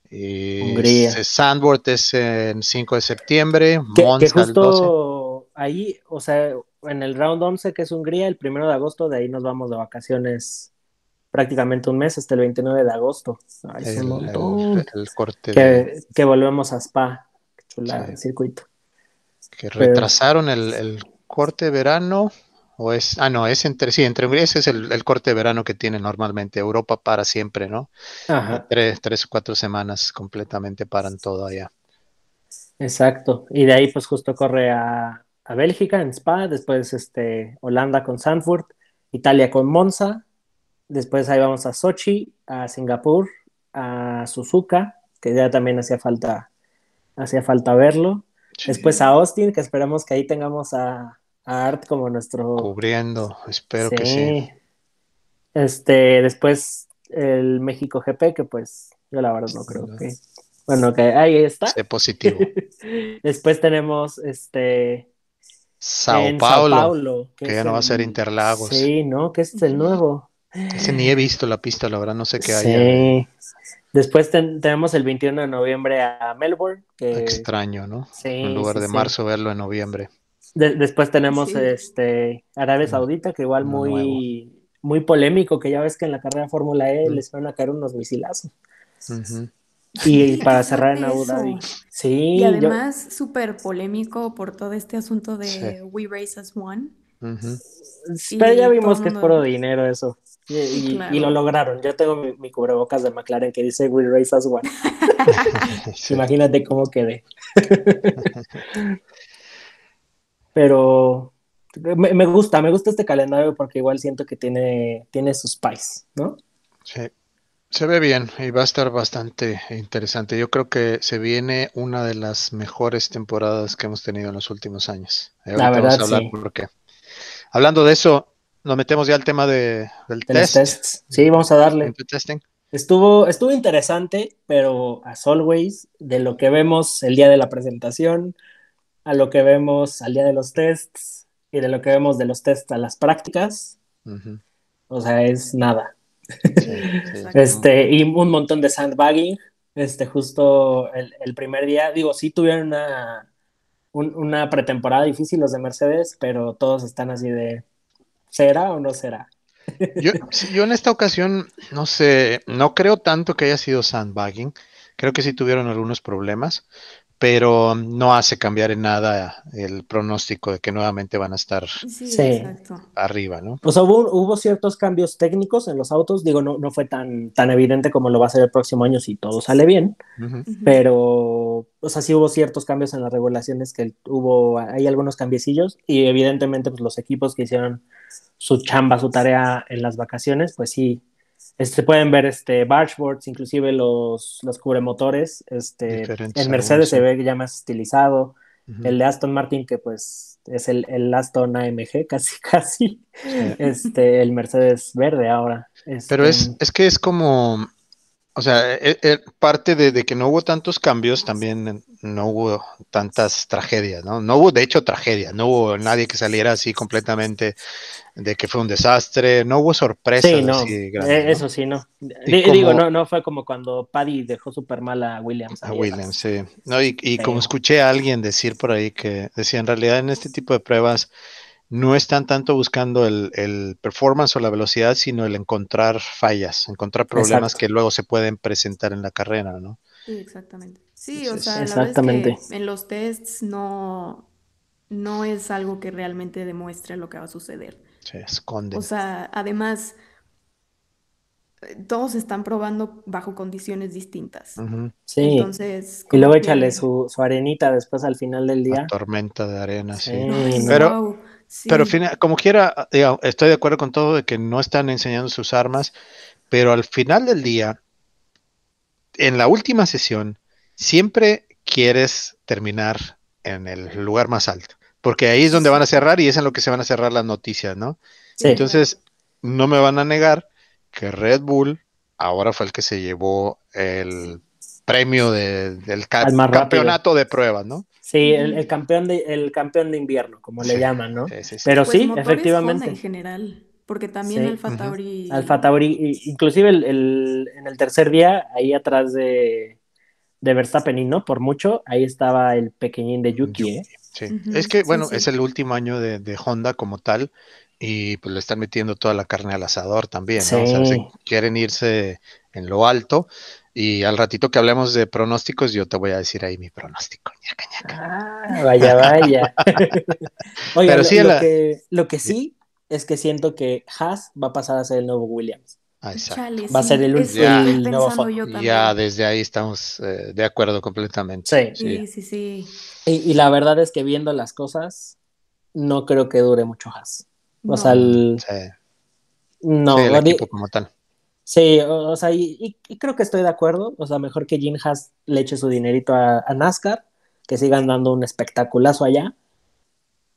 y Hungría. Sandworth es en 5 de septiembre, que, justo ahí, o sea, en el round 11 que es Hungría, el primero de agosto, de ahí nos vamos de vacaciones prácticamente un mes, hasta el 29 de agosto. el, corte que, volvemos a Spa, chula el circuito. Que retrasaron el, corte de verano, o es, ah, no, es entre, sí, entre ese es el, corte de verano que tiene normalmente Europa para siempre, ¿no? Tres, tres o cuatro semanas completamente paran todo allá. Exacto, y de ahí pues justo corre a, a Bélgica en Spa, después este, Holanda con Sanford, Italia con Monza, después ahí vamos a Sochi, a Singapur, a Suzuka, que ya también hacía falta, hacía falta verlo, Después a Austin, que esperamos que ahí tengamos a, Art como nuestro. Cubriendo, espero que sí. Este, después el México GP, que pues yo la verdad no creo que. Bueno, que ahí está. Sé positivo. [LAUGHS] Después tenemos este Sao Paulo, que, ya no va a ser Interlagos. Sí, ¿no? Que es el nuevo. Ese ni he visto la pista, la verdad, no sé qué hay. Sí. Después tenemos el 21 de noviembre a Melbourne. Extraño, ¿no? Sí. En lugar de marzo, verlo en noviembre. después tenemos este Arabia Saudita, que igual muy, muy polémico, que ya ves que en la carrera Fórmula E les van a caer unos misilazos. Y para cerrar en Abu Dhabi. Sí. Y además, súper polémico por todo este asunto de We Race as One. Pero ya vimos que es puro dinero eso. Y, lo lograron. Yo tengo mi, cubrebocas de McLaren que dice We Race as One. [LAUGHS] Imagínate cómo quedé. [LAUGHS] Pero me, gusta, me gusta este calendario porque igual siento que tiene, tiene sus spice, ¿no? Sí. Se ve bien y va a estar bastante interesante. Yo creo que se viene una de las mejores temporadas que hemos tenido en los últimos años. La verdad, sí. Hablando de eso, nos metemos ya al tema de, del test. Sí, vamos a darle. Estuvo, estuvo interesante, pero as always, de lo que vemos el día de la presentación, a lo que vemos al día de los tests y de lo que vemos de los tests a las prácticas, o sea, es nada [LAUGHS] este, y un montón de sandbagging. Este, justo el, primer día, digo, sí tuvieron una, una pretemporada difícil los de Mercedes, pero todos están así de, ¿será o no será? Yo, en esta ocasión, no sé, no creo tanto que haya sido sandbagging. Creo que sí tuvieron algunos problemas, pero no hace cambiar en nada el pronóstico de que nuevamente van a estar arriba, ¿no? O sea, hubo, hubo, ciertos cambios técnicos en los autos, digo, no, no fue tan, tan evidente como lo va a ser el próximo año si todo sale bien, pero, o sea, sí hubo ciertos cambios en las regulaciones que hubo, hay algunos cambiecillos y evidentemente pues los equipos que hicieron su chamba, su tarea en las vacaciones, pues sí, este, pueden ver este, bargeboards, inclusive los, los cubremotores. Este, el Mercedes se ve ya más estilizado. El de Aston Martin, que pues es el, el Aston AMG, [LAUGHS] casi, casi. Este, el Mercedes verde ahora. Pero es, este, es que es como, o sea, e, e, parte de, que no hubo tantos cambios, también no hubo tantas tragedias, ¿no? No hubo, de hecho, tragedia, no hubo nadie que saliera así completamente de que fue un desastre, no hubo sorpresas. Sí, no, eh, eso sí, no. digo, no, no fue como cuando Paddy dejó súper mal a Williams. A Williams, sí. No, y, y como escuché a alguien decir por ahí que decía, en realidad en este tipo de pruebas no están tanto buscando el, performance o la velocidad, sino el encontrar fallas, encontrar problemas que luego se pueden presentar en la carrera, ¿no? Sí, exactamente. Sí, o sea, la verdad es que en los tests no, no es algo que realmente demuestre lo que va a suceder. Se esconde. O sea, además, todos están probando bajo condiciones distintas. Sí. Entonces, y luego échale su, arenita después al final del día. tormenta de arena, sí. Pero, pero como quiera, estoy de acuerdo con todo de que no están enseñando sus armas, pero al final del día, en la última sesión, siempre quieres terminar en el lugar más alto porque ahí es donde van a cerrar y es en lo que se van a cerrar las noticias, ¿no? Entonces, no me van a negar que Red Bull ahora fue el que se llevó el premio del campeonato de pruebas, ¿no? Sí, el, campeón de, el campeón de invierno, como le llaman, ¿no? Pero pues sí, efectivamente. en general, porque también Alfa Tauri. Alfa Tauri, inclusive el, en el tercer día, ahí atrás de, de Verstappen y no, por mucho, ahí estaba el pequeñín de Yuki, ¿eh? Sí, es que bueno, es el último año de, Honda como tal y pues le están metiendo toda la carne al asador también, ¿no? O sea, quieren irse en lo alto y al ratito que hablemos de pronósticos yo te voy a decir ahí mi pronóstico. Ah, vaya, vaya. [LAUGHS] Oiga, lo, que, lo que sí es que siento que Haas va a pasar a ser el nuevo Williams. Ah, va a ser el, el nuevo Ya desde ahí estamos eh, de acuerdo completamente. Sí, sí, sí. Y, la verdad es que viendo las cosas, no creo que dure mucho Haas. O sea, el... No, el equipo como tal. Sí, o, sea, y, creo que estoy de acuerdo. O sea, mejor que Jim Haas le eche su dinerito a, NASCAR, que sigan dando un espectaculazo allá.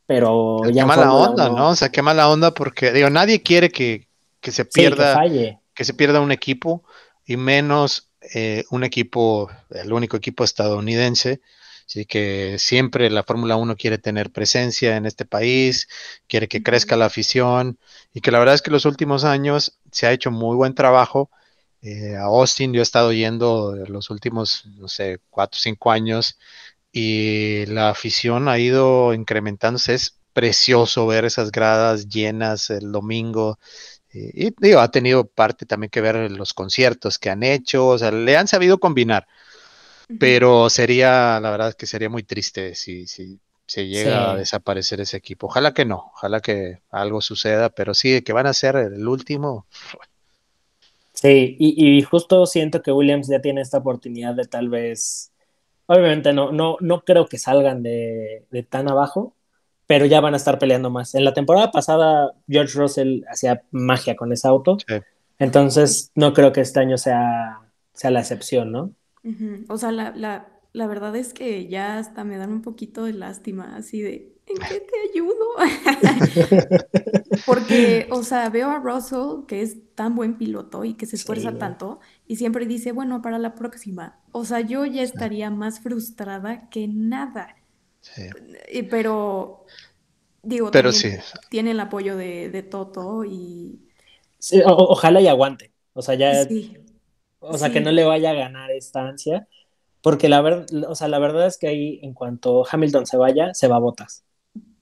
Pero ya. Qué mala onda, ¿no? O sea, qué mala onda porque, digo, nadie quiere que, que se pierda, que, se pierda un equipo y menos eh, un equipo, el único equipo estadounidense, así que siempre la Fórmula 1 quiere tener presencia en este país, quiere que crezca la afición y que la verdad es que los últimos años se ha hecho muy buen trabajo. Eh, a Austin yo he estado yendo los últimos, no sé, cuatro o cinco años y la afición ha ido incrementándose. Es precioso ver esas gradas llenas el domingo. Y, digo, ha tenido parte también que ver los conciertos que han hecho, o sea, le han sabido combinar. Pero sería, la verdad que sería muy triste si, si se llega a desaparecer ese equipo. Ojalá que no, ojalá que algo suceda, pero sí, que van a ser el último. Sí, y, justo siento que Williams ya tiene esta oportunidad de tal vez, obviamente no, no, no creo que salgan de, de tan abajo, pero ya van a estar peleando más. En la temporada pasada, George Russell hacía magia con ese auto, entonces no creo que este año sea, sea la excepción, ¿no? O sea, la, la, la, verdad es que ya hasta me dan un poquito de lástima, así de, ¿en qué te ayudo? [LAUGHS] Porque, o sea, veo a Russell, que es tan buen piloto y que se esfuerza tanto, y siempre dice, bueno, para la próxima. O sea, yo ya estaría más frustrada que nada. Sí. Pero, digo, pero sí. tiene el apoyo de, Toto y... ojalá y aguante. O sea, ya... O sea, que no le vaya a ganar esta ansia. Porque la, verdad o sea, la verdad es que ahí, en cuanto Hamilton se vaya, se va a botas.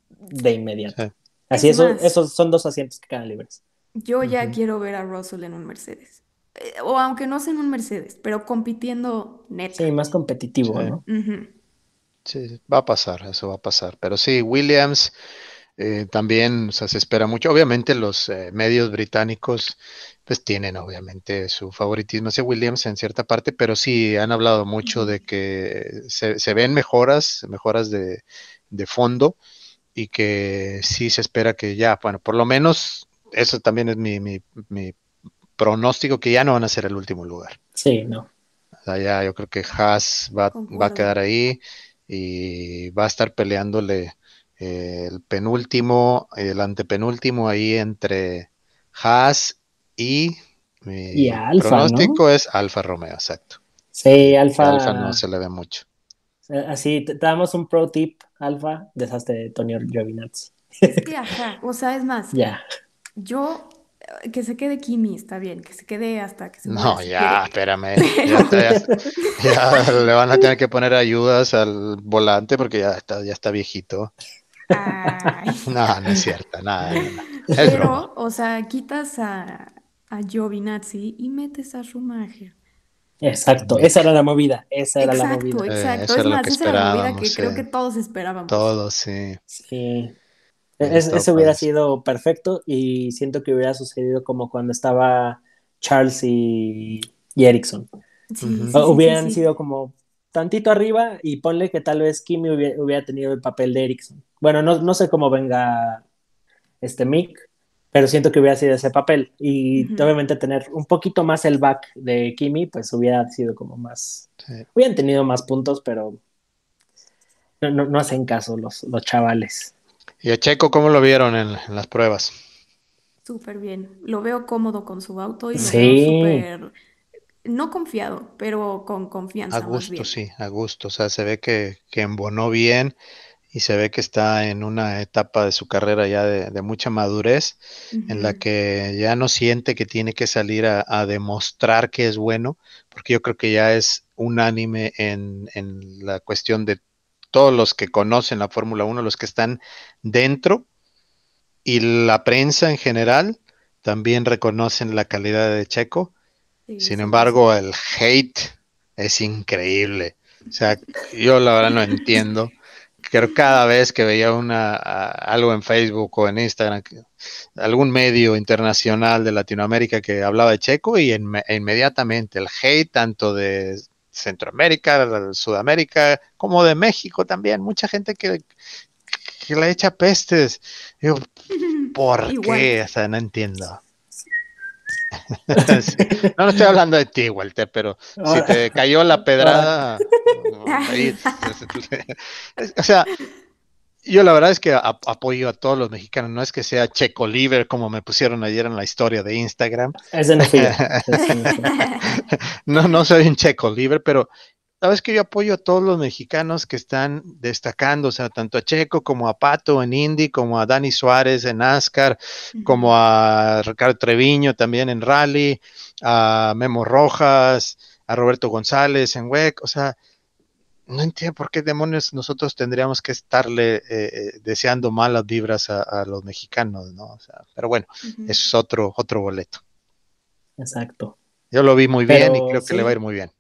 De inmediato. Así, eso, esos son dos asientos que quedan libres. Yo ya quiero ver a Russell en un Mercedes. Eh, o aunque no sea en un Mercedes, pero compitiendo neta. Sí, más competitivo, ¿no? Sí, va a pasar, eso va a pasar. Pero sí, Williams eh, también se espera mucho. Obviamente los eh, medios británicos pues tienen obviamente su favoritismo hacia Williams en cierta parte, pero sí han hablado mucho de que se, ven mejoras, mejoras de, fondo y que sí se espera que ya, bueno, por lo menos eso también es mi, mi, pronóstico, que ya no van a ser el último lugar. Sí, no. O sea, ya yo creo que Haas va, va a quedar ahí y va a estar peleándole eh, el penúltimo, el antepenúltimo ahí entre Haas y mi pronóstico es Alfa Romeo, exacto. Sí, Alfa. Alfa no se le ve mucho. Así, te, damos un pro tip, Alfa, deshazte de Tony Giovinazzi. Sí, ajá. O sea, es más, ya. yo que se quede Kimi, está bien, que se quede hasta que se No, ya, espérame. Ya, [LAUGHS] le van a tener que poner ayudas al volante porque ya está, ya está viejito. [LAUGHS] No, no es cierto, nada. Pero, o sea, quitas a, a Giovinazzi y metes a Schumacher. Exacto, esa era la movida, esa era la movida. Exacto, exacto. es más, esa era la movida que creo que todos esperábamos. Todos, sí. Sí. ese hubiera sido perfecto y siento que hubiera sucedido como cuando estaba Charles y, y Erickson. hubieran sido como tantito arriba y ponle que tal vez Kimi hubiera, tenido el papel de Erickson. Bueno, no, no, sé cómo venga este Mick, pero siento que hubiera sido ese papel. Y obviamente tener un poquito más el back de Kimi, pues hubiera sido como más... Hubieran tenido más puntos, pero no, no, hacen caso los, los chavales. ¿Y a Checo cómo lo vieron en, las pruebas? Súper bien. Lo veo cómodo con su auto y súper no confiado, pero con confianza. A gusto, sí, a gusto. O sea, se ve que, que, embonó bien y se ve que está en una etapa de su carrera ya de, mucha madurez, en la que ya no siente que tiene que salir a, demostrar que es bueno, porque yo creo que ya es unánime en, en la cuestión de todos los que conocen la Fórmula 1, los que están dentro y la prensa en general también reconocen la calidad de Checo sin embargo, el hate es increíble. O sea, yo la verdad no entiendo. Creo cada vez que veía una, algo en Facebook o en Instagram, algún medio internacional de Latinoamérica que hablaba de Checo y inmediatamente el hate tanto de Centroamérica, de Sudamérica, como de México también. Mucha gente que, que le echa pestes. Digo, [LAUGHS] ¿por qué? O sea, no entiendo. No, no estoy hablando de ti, Walter, pero si te cayó la pedrada, o sea, Yo la verdad es que apoyo a todos los mexicanos, no es que sea Checo Liver como me pusieron ayer en la historia de Instagram. Es de [LAUGHS] no, no soy un Checo Liver, pero sabes que yo apoyo a todos los mexicanos que están destacando, o sea, tanto a Checo como a Pato en Indy, como a Dani Suárez en NASCAR, como a Ricardo Treviño también en Rally, a Memo Rojas, a Roberto González en WEC, o sea, no entiendo por qué demonios nosotros tendríamos que estarle eh, eh, deseando malas vibras a, los mexicanos, ¿no? O sea, pero bueno, eso es otro, otro boleto. Exacto. Yo lo vi muy bien y creo que le va a ir muy bien.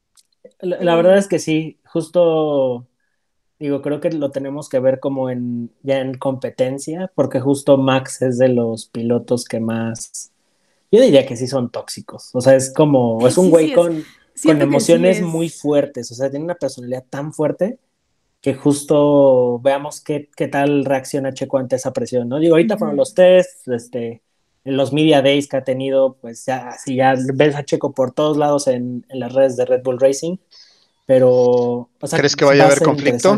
La, verdad es que sí, justo digo, creo que lo tenemos que ver como en ya en competencia, porque justo Max es de los pilotos que más, yo diría que sí son tóxicos, o sea, es como, [LAUGHS] es un güey con, con emociones muy fuertes, o sea, tiene una personalidad tan fuerte que justo veamos qué, qué tal reacciona Checo ante esa presión, ¿no? Digo, ahorita fueron los test, este, los media days que ha tenido, pues ya, si ya ves a Checo por todos lados en, en las redes de Red Bull Racing, pero... ¿Crees que vaya a haber conflicto?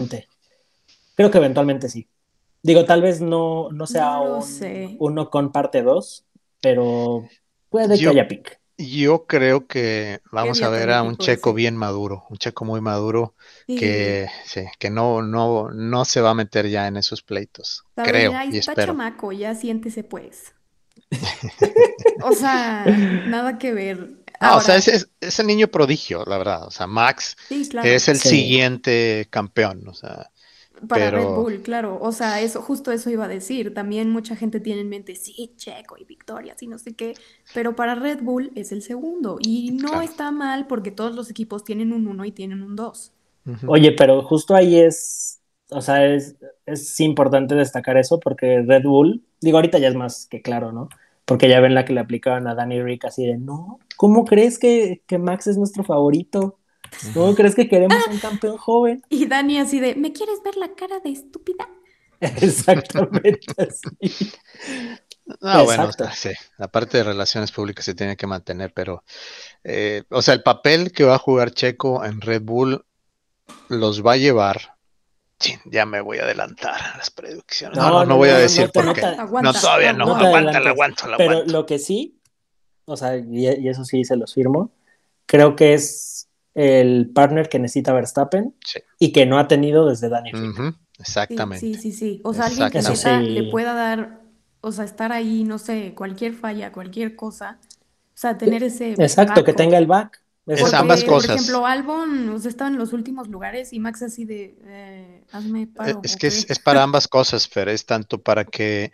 Creo que eventualmente sí. Digo, tal vez no, no sea uno con parte 2, pero puede que haya pick. Yo creo que vamos a ver a un checo bien maduro, un checo muy maduro que, sí, que no, no, no se va a meter ya en esos pleitos. creo y está espero. chamaco, ya siéntese pues. [LAUGHS] o sea, nada que ver. o sea, es, es, el niño prodigio, la verdad. O sea, Max es el siguiente campeón. O sea, para Red Bull, claro. O sea, eso, justo eso iba a decir. También mucha gente tiene en mente, sí, Checo y Victoria, sí, no sé qué. Pero para Red Bull es el segundo. Y no está mal porque todos los equipos tienen un uno y tienen un dos. Oye, pero justo ahí es, o sea, es, es importante destacar eso porque Red Bull, digo, ahorita ya es más que claro, ¿no? Porque ya ven la que le aplicaban a Danny Rick así de, no, ¿cómo crees que, que Max es nuestro favorito? ¿Cómo crees que queremos un campeón joven? Y Dani así de, ¿me quieres ver la cara de estúpida? [LAUGHS] Exactamente así. No, bueno, sí, la parte de relaciones públicas se tiene que mantener, pero, eh, o sea, el papel que va a jugar Checo en Red Bull los va a llevar. Ya me voy a adelantar a las predicciones. No, no, voy a decir por qué. No, todavía no, aguanta, la aguanto, la Pero lo que sí, o sea, y, eso sí se los firmo, creo que es el partner que necesita Verstappen y que no ha tenido desde Daniel. Exactamente. Sí, sí, sí, O sea, alguien que le pueda dar, o sea, estar ahí, no sé, cualquier falla, cualquier cosa. O sea, tener ese. Exacto, que tenga el back. Es ambas cosas. Por ejemplo, Albon o sea, estaba en los últimos lugares y Max así de, eh, hazme paro. Es que es, es, para ambas cosas, pero es tanto para que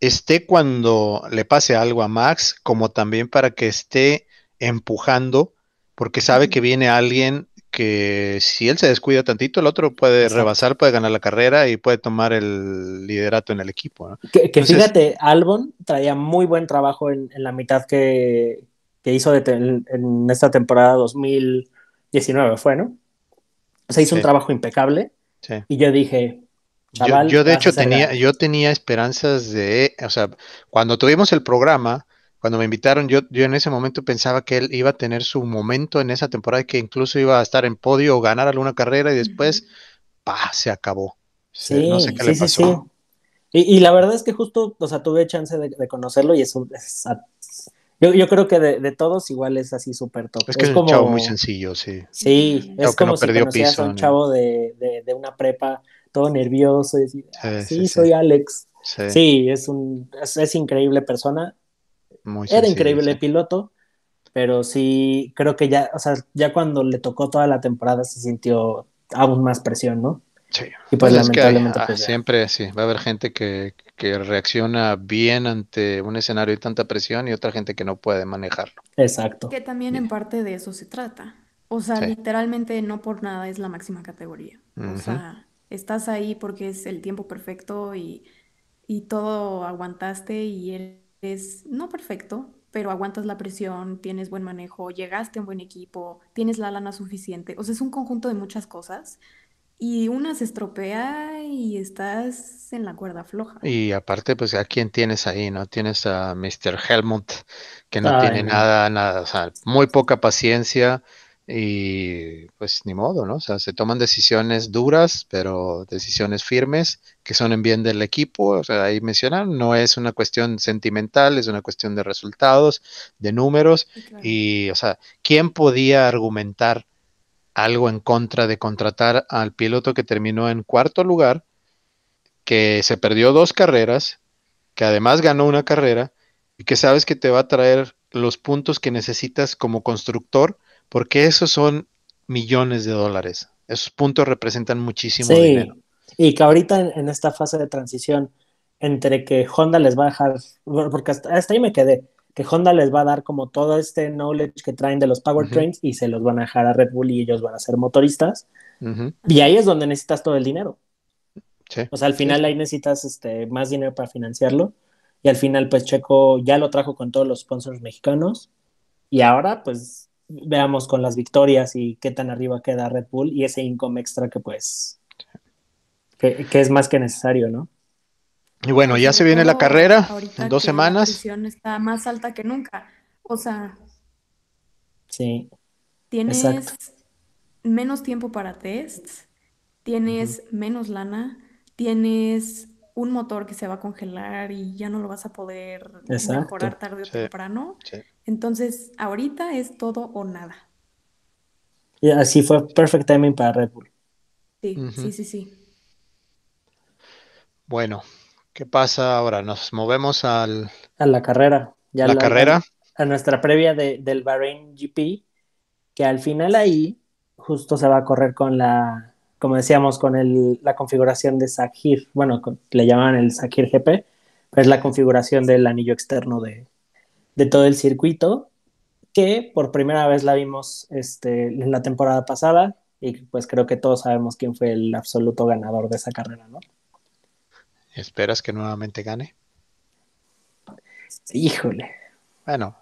esté cuando le pase algo a Max, como también para que esté empujando porque sabe que viene alguien que si él se descuida tantito, el otro puede rebasar, puede ganar la carrera y puede tomar el liderato en el equipo. Que, fíjate, Albon traía muy buen trabajo en, la mitad que, hizo en, esta temporada 2019, fue, ¿no? O sea, hizo un trabajo impecable. Y yo dije, Chaval, yo, de hecho tenía, yo tenía esperanzas de, o sea, cuando tuvimos el programa, cuando me invitaron, yo, yo en ese momento pensaba que él iba a tener su momento en esa temporada, que incluso iba a estar en podio o ganar alguna carrera y después, ¡pah! se acabó. Sí, no sé qué le pasó. Y, la verdad es que justo, o sea, tuve chance de, conocerlo y eso es, yo, yo, creo que de, todos igual es así súper top. Es que es, como, un chavo muy sencillo, sí. Sí, es como si conocías a un chavo de, una prepa todo nervioso y decir, ah, sí, soy Alex. Sí, es, un, es increíble persona era increíble piloto, pero sí creo que ya, o sea, ya cuando le tocó toda la temporada se sintió aún más presión, ¿no? Sí. Y pues, pues lamentablemente. Ah, pues, siempre sí, va a haber gente que, reacciona bien ante un escenario de tanta presión y otra gente que no puede manejarlo. Exacto. Que también en parte de eso se trata. O sea, literalmente no por nada es la máxima categoría. O sea, estás ahí porque es el tiempo perfecto y, y todo aguantaste y él es no perfecto, pero aguantas la presión, tienes buen manejo, llegaste a un buen equipo, tienes la lana suficiente. O sea, es un conjunto de muchas cosas. Y una se estropea y estás en la cuerda floja. Y aparte, pues, ¿a quién tienes ahí? ¿No? Tienes a Mr. Helmut, que no tiene nada, nada, o sea, muy poca paciencia. y pues ni modo, ¿no? O sea, se toman decisiones duras, pero decisiones firmes que son en bien del equipo. O sea, ahí mencionan, no es una cuestión sentimental, es una cuestión de resultados, de números. Y, o sea, ¿quién podía argumentar algo en contra de contratar al piloto que terminó en cuarto lugar, que se perdió dos carreras, que además ganó una carrera y que sabes que te va a traer los puntos que necesitas como constructor? porque esos son millones de dólares. Esos puntos representan muchísimo sí, dinero. Y que ahorita en, esta fase de transición, entre que Honda les va a dejar, porque hasta, ahí me quedé, que Honda les va a dar como todo este knowledge que traen de los powertrains y se los van a dejar a Red Bull y ellos van a ser motoristas. Y ahí es donde necesitas todo el dinero. O sea, al final ahí necesitas este, más dinero para financiarlo. Y al final, pues Checo ya lo trajo con todos los sponsors mexicanos. Y ahora, pues veamos con las victorias y qué tan arriba queda Red Bull y ese income extra que pues que, es más que necesario, ¿no? Y bueno, ya se viene la carrera en dos semanas. La presión está más alta que nunca. O sea, sí. Tienes menos tiempo para tests, tienes menos lana, tienes un motor que se va a congelar y ya no lo vas a poder mejorar tarde o temprano. Entonces, ahorita es todo o nada. Y así fue perfect timing para Red Bull. Sí, sí, sí, sí. Bueno, ¿qué pasa ahora? Nos movemos al... A la carrera. Ya la, carrera. A, nuestra previa del Bahrain GP, que al final ahí justo se va a correr con la como decíamos, con el, la configuración de Sakir, bueno, le llamaban el Sakir GP, pero es la configuración del anillo externo de, todo el circuito, que por primera vez la vimos este, en la temporada pasada, y pues creo que todos sabemos quién fue el absoluto ganador de esa carrera, ¿no? ¿Esperas que nuevamente gane? Híjole. Bueno.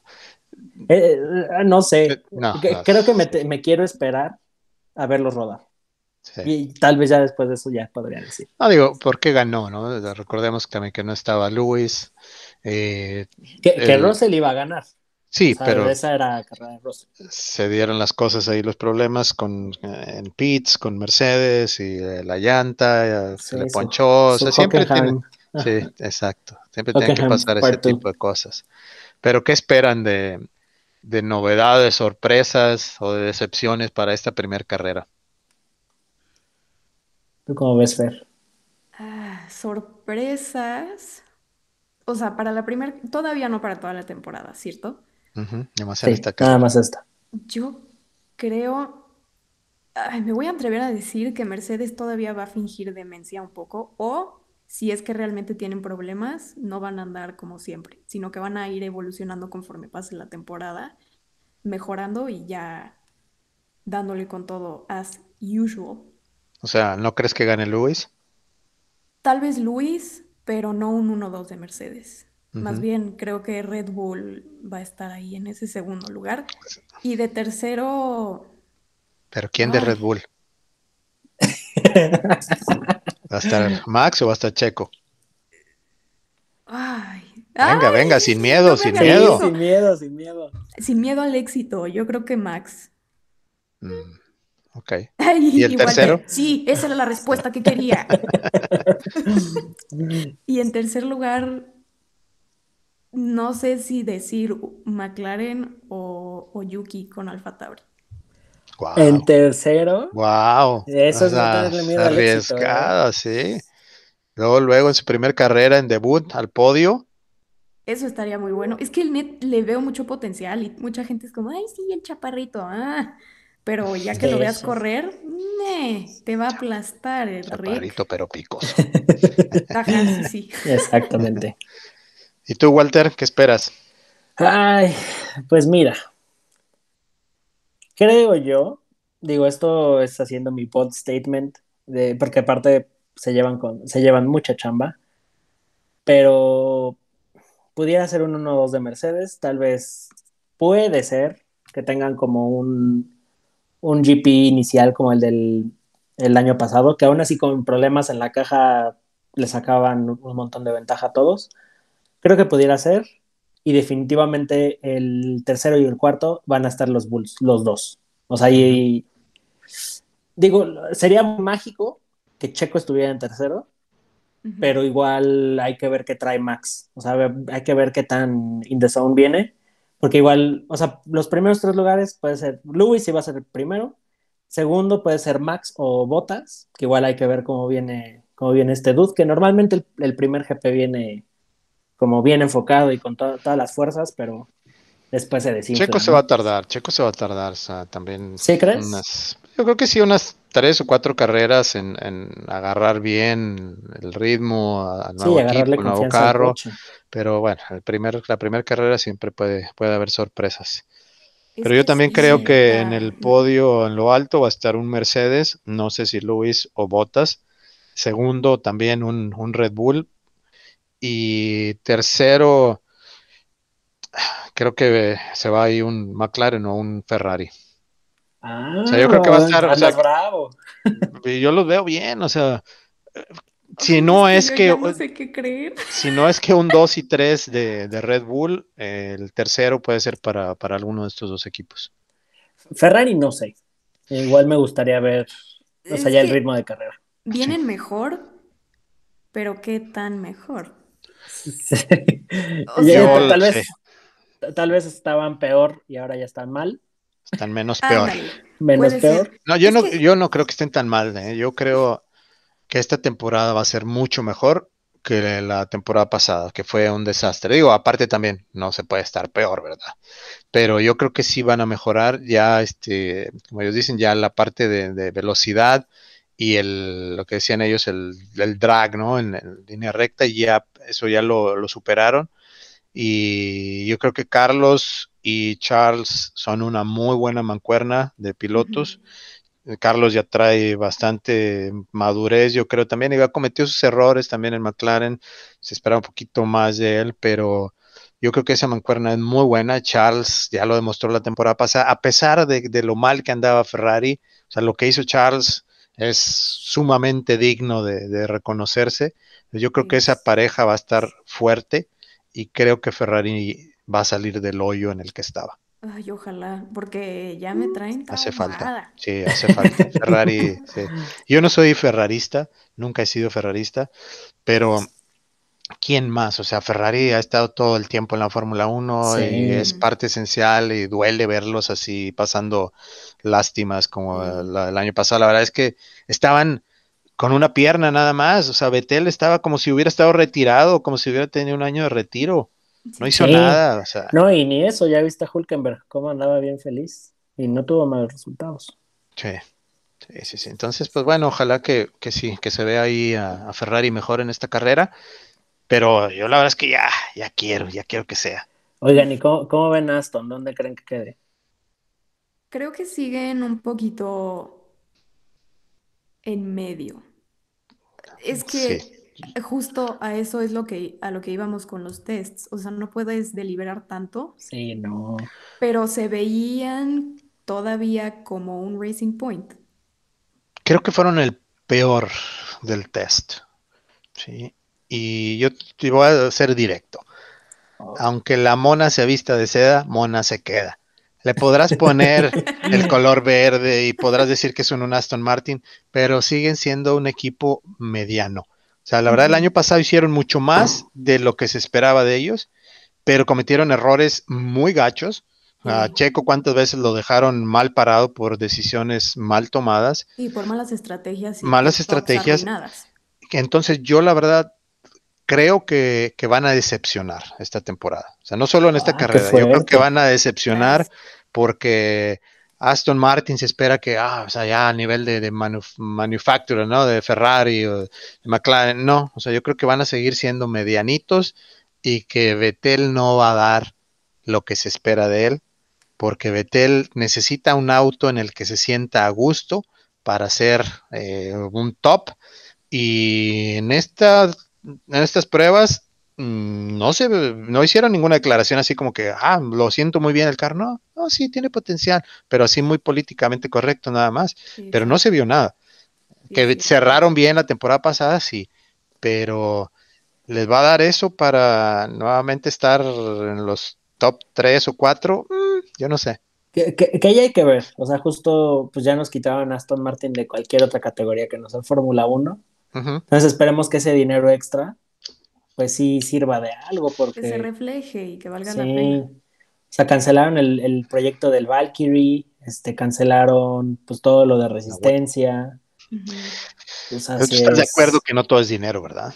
Eh, eh, no sé. creo que me, me quiero esperar a verlo rodar. Y tal vez ya después de eso ya podría decir. No, digo, ¿por qué ganó? No? Recordemos también que no estaba Lewis. Eh, que, Russell iba a ganar. Sí, pero. Esa era la carrera de Russell. Se dieron las cosas ahí, los problemas con en pits, con Mercedes y eh, la llanta, se le ponchó. siempre tiene, [LAUGHS] Sí, exacto. Siempre tiene que pasar ese tipo de cosas. Pero, ¿qué esperan de, de novedades, sorpresas o de decepciones para esta primera carrera? ¿Tú cómo ves, Fer? Ah, sorpresas. O sea, para la primera, todavía no para toda la temporada, ¿cierto? Nada, más esta nada más esta. Yo creo, me voy a atrever a decir que Mercedes todavía va a fingir demencia un poco, o si es que realmente tienen problemas, no van a andar como siempre, sino que van a ir evolucionando conforme pase la temporada, mejorando y ya dándole con todo as usual. O sea, ¿no crees que gane Luis? Tal vez Luis, pero no un 1-2 de Mercedes. Más bien creo que Red Bull va a estar ahí en ese segundo lugar. Y de tercero... ¿Pero quién de Red Bull? [LAUGHS] ¿Va a estar Max o va a estar Checo? Ay. Venga, venga, sin miedo, sin miedo. Sin miedo, sin miedo. Sin miedo al éxito, yo creo que Max. Mm. Ok. [LAUGHS] ¿Y el tercero? sí, esa era la respuesta que quería. [LAUGHS] y en tercer lugar, no sé si decir McLaren o, Yuki con Alfa Tauri. En tercero. Wow. Eso es ¿eh? arriesgado, sí. Luego, luego en su primer carrera en debut al podio. Eso estaría muy bueno. Es que el net le veo mucho potencial y mucha gente es como, ay, sí, el chaparrito. Ah, pero ya que lo veas correr, te va a aplastar el Chaparrito, pero picos. [LAUGHS] Ajá, sí, Exactamente. [LAUGHS] ¿Y tú, Walter, qué esperas? Ay, pues mira, creo yo, digo, esto es haciendo mi pod statement, porque aparte se llevan, con, se llevan mucha chamba, pero pudiera ser un 1-2 de Mercedes, tal vez puede ser que tengan como un un GP inicial como el del el año pasado, que aún así con problemas en la caja le sacaban un montón de ventaja a todos. Creo que pudiera ser. Y definitivamente el tercero y el cuarto van a estar los Bulls, los dos. O sea, y, digo, sería mágico que Checo estuviera en tercero, pero igual hay que ver qué trae Max. O sea, hay que ver qué tan in the zone viene, porque igual, o sea, los primeros tres lugares puede ser Lewis, si va a ser el primero. Segundo puede ser Max o Botas, que igual hay que ver cómo viene, cómo viene este dude, que normalmente el, primer GP viene como bien enfocado y con todas las fuerzas, pero después se desinfla. Checo se va a tardar, Checo se va a tardar, o sea, también. ¿Sí crees? yo creo que sí, unas tres o cuatro carreras en, agarrar bien el ritmo al nuevo equipo, nuevo carro. Pero bueno, el primer, la primera carrera siempre puede, puede haber sorpresas. Pero yo también creo que en el podio, en lo alto, va a estar un Mercedes, no sé si Luis o Bottas. Segundo, también un, un Red Bull. Y tercero, creo que se va ahí un McLaren o un Ferrari. Ah, o sea, yo creo que va a estar. O sea, bravo. Yo lo veo bien, o sea. [LAUGHS] Si no es que. No sé qué creer. Si no es que un 2 y 3 de, de Red Bull, el tercero puede ser para, para alguno de estos dos equipos. Ferrari, no sé. Igual me gustaría ver. O sea, ya el ritmo de carrera. Vienen mejor, pero ¿qué tan mejor? Sí. O sea, tal, vez, tal vez estaban peor y ahora ya están mal. Están menos peor. menos peor. No, yo no, yo no creo que estén tan mal. ¿eh? Yo creo que esta temporada va a ser mucho mejor que la temporada pasada, que fue un desastre. Digo, aparte también no se puede estar peor, ¿verdad? Pero yo creo que sí van a mejorar ya, este, como ellos dicen, ya la parte de, velocidad y el, lo que decían ellos, el, drag, ¿no? En, línea recta, y ya eso ya lo, lo superaron. Y yo creo que Carlos y Charles son una muy buena mancuerna de pilotos. Carlos ya trae bastante madurez, yo creo también, y cometió sus errores también en McLaren, se espera un poquito más de él, pero yo creo que esa mancuerna es muy buena. Charles ya lo demostró la temporada pasada, a pesar de, lo mal que andaba Ferrari, o sea, lo que hizo Charles es sumamente digno de, de reconocerse. Yo creo que esa pareja va a estar fuerte y creo que Ferrari va a salir del hoyo en el que estaba. Ay, ojalá, porque ya me traen. Hace falta. Sí, hace falta. [LAUGHS] Ferrari. Sí. Yo no soy ferrarista, nunca he sido ferrarista, pero ¿quién más? O sea, Ferrari ha estado todo el tiempo en la Fórmula 1 y es parte esencial y duele verlos así pasando lástimas como el, el año pasado. La verdad es que estaban con una pierna nada más. O sea, Betel estaba como si hubiera estado retirado, como si hubiera tenido un año de retiro. No hizo nada, o sea. No, y ni eso, ya viste a Hulkenberg, cómo andaba bien feliz y no tuvo malos resultados. Sí, sí, sí. Entonces, pues bueno, ojalá que, sí, que se vea ahí a, Ferrari mejor en esta carrera, pero yo la verdad es que ya, ya quiero, ya quiero que sea. Oigan, ¿y cómo, cómo ven Aston? ¿Dónde creen que quede? Creo que siguen un poquito en medio. Es que Justo a eso es lo que, a lo que íbamos con los tests. O sea, no puedes deliberar tanto. Sí, no. Pero se veían todavía como un Racing Point. Creo que fueron el peor del test. Sí. Y yo te voy a ser directo. Aunque la mona se vista de seda, mona se queda. Le podrás poner el [LAUGHS] color verde y podrás decir que son un Aston Martin, pero siguen siendo un equipo mediano. O sea, la verdad, el año pasado hicieron mucho más de lo que se esperaba de ellos, pero cometieron errores muy gachos. A Checo, ¿cuántas veces lo dejaron mal parado por decisiones mal tomadas? Y por malas estrategias. malas estrategias. Entonces, yo la verdad creo que, van a decepcionar esta temporada. O sea, no solo en esta ah, carrera, yo creo que van a decepcionar porque Aston Martin se espera que, ah, o sea, ya a nivel de, de manufacturer, ¿no? De Ferrari o de McLaren, no, o sea, yo creo que van a seguir siendo medianitos y que Vettel no va a dar lo que se espera de él, porque Vettel necesita un auto en el que se sienta a gusto para ser eh, un top y en, esta, en estas pruebas Mm, no se no hicieron ninguna declaración así como que ah lo siento muy bien el carro no no sí tiene potencial pero así muy políticamente correcto nada más. Pero no se vio nada. Que cerraron bien la temporada pasada sí pero les va a dar eso para nuevamente estar en los top 3 o 4 mm, yo no sé. Que, que, que, ahí hay que ver, o sea, justo pues ya nos quitaban a Aston Martin de cualquier otra categoría que no sea Fórmula 1. Entonces esperemos que ese dinero extra pues sí sirva de algo porque... Que se refleje y que valga la pena. O sea, cancelaron el, el, proyecto del Valkyrie, este, cancelaron pues todo lo de resistencia. pues, estás de acuerdo que no todo es dinero, ¿verdad?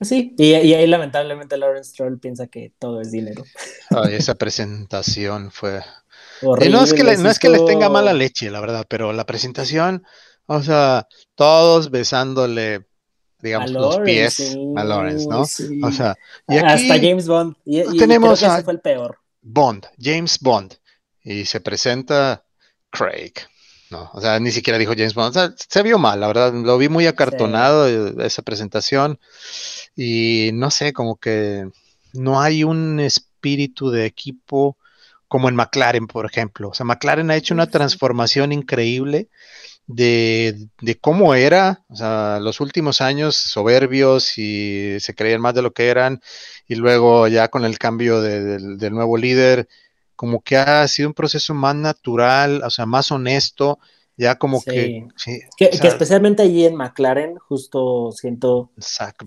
Sí, y, y, ahí lamentablemente Lawrence Stroll piensa que todo es dinero. Ay, esa presentación fue... [LAUGHS] Horrible, y no es que, le, no es que les tenga mala leche, la verdad, pero la presentación, o sea, todos besándole digamos, los pies a Lawrence, ¿no? O sea, y aquí hasta James Bond. Y, tenemos a fue el peor. Bond, James Bond, y se presenta Craig. No, o sea, ni siquiera dijo James Bond. O sea, se vio mal, la verdad. Lo vi muy acartonado eh, esa presentación. Y no sé, como que no hay un espíritu de equipo como en McLaren, por ejemplo. O sea, McLaren ha hecho una transformación increíble de, cómo era, o sea, los últimos años soberbios y se creían más de lo que eran, y luego ya con el cambio del nuevo líder, como que ha sido un proceso más natural, o sea, más honesto, ya como que... que, especialmente allí en McLaren, justo siento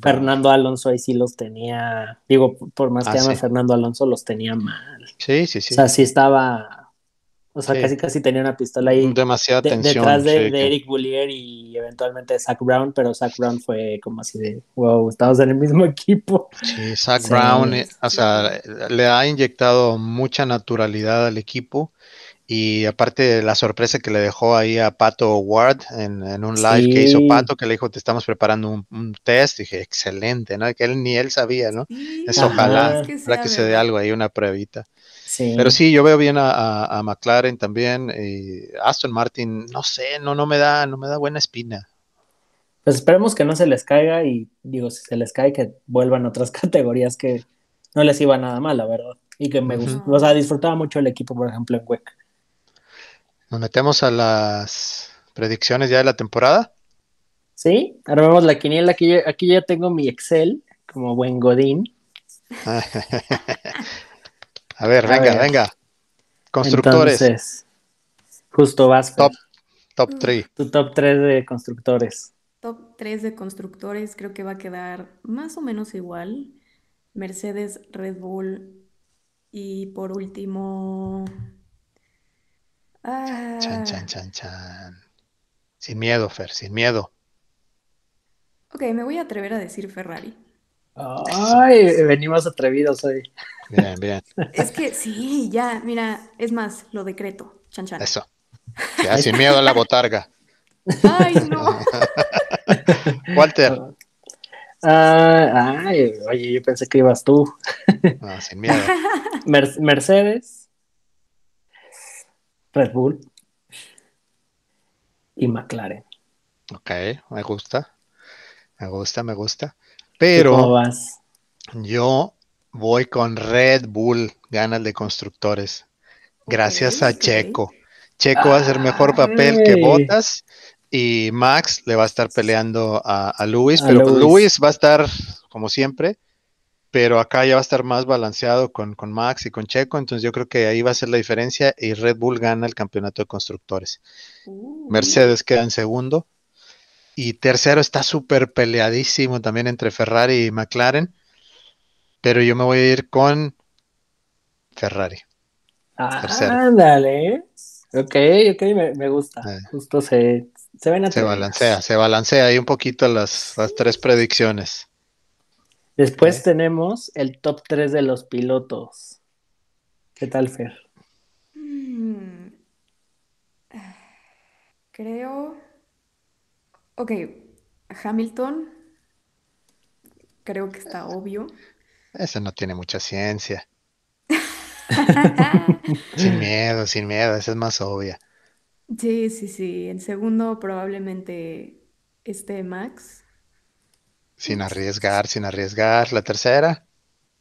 Fernando Alonso ahí sí los tenía, digo, por más que ah, Fernando Alonso, los tenía mal. Sí, sí, sí. O sea, sí estaba o sea, casi casi tenía una pistola ahí. Demasiada tensión. Detrás de, Eric Boulier y eventualmente de Zach Brown, pero Zach Brown fue como así de, wow, estamos en el mismo equipo. Sí, Zach Brown, eh, o sea, le ha inyectado mucha naturalidad al equipo. Y aparte la sorpresa que le dejó ahí a Pato Ward en, un live que hizo Pato, que le dijo, te estamos preparando un, test, dije, excelente, ¿no? Que él ni él sabía, ¿no? Eso ojalá, ojalá que se dé algo ahí, una pruebita. Pero sí, yo veo bien a, McLaren también. Y Aston Martin, no sé, no, no me da, no me da buena espina. Pues esperemos que no se les caiga y digo, si se les cae, que vuelvan a otras [LAUGHS] categorías que no les iba nada mal, la verdad. Y que me gustó, o sea, disfrutaba mucho el equipo, por ejemplo, en WEC. Nos metemos a las predicciones ya de la temporada. Sí, armamos la quiniela. Aquí, aquí ya tengo mi Excel, como buen Godín. [LAUGHS] A ver, venga, venga. Constructores. Entonces, justo vas. Top, top 3. Tu top 3 de constructores. Top 3 de constructores creo que va a quedar más o menos igual. Mercedes, Red Bull y por último... Ah... Chan, chan, chan, chan. Sin miedo, Fer, sin miedo. Ok, me voy a atrever a decir Ferrari. Ay, venimos atrevidos hoy. Bien, bien. Es que sí, ya, mira, es más, lo decreto. Chan, chan. Eso. Ya, sin miedo a la botarga. Ay, no. [LAUGHS] Walter. Ah, ay, oye, yo pensé que ibas tú. No, sin miedo. [LAUGHS] Mercedes, Red Bull y McLaren. Ok, me gusta. Me gusta, me gusta. Pero yo Voy con Red Bull, ganas de constructores. Gracias a Checo. Checo va a hacer mejor papel que Botas y Max le va a estar peleando a, a Luis, pero Luis. va a estar como siempre, pero acá ya va a estar más balanceado con, Max y con Checo, entonces yo creo que ahí va a ser la diferencia y Red Bull gana el campeonato de constructores. Uh. Mercedes queda en segundo y tercero está súper peleadísimo también entre Ferrari y McLaren. Pero yo me voy a ir con Ferrari. Ándale. Ok, ok, me, gusta. Eh. Justo se, se ven Se balancea, se balancea ahí un poquito las, tres predicciones. Después tenemos el top 3 de los pilotos. ¿Qué tal, Fer? Mm. Creo. Ok, Hamilton. Creo que está obvio. Ese no tiene mucha ciencia. [LAUGHS] sin miedo, sin miedo, esa es más obvia. Sí, sí, sí. El segundo probablemente esté Max. Sin arriesgar, sin arriesgar. ¿La tercera?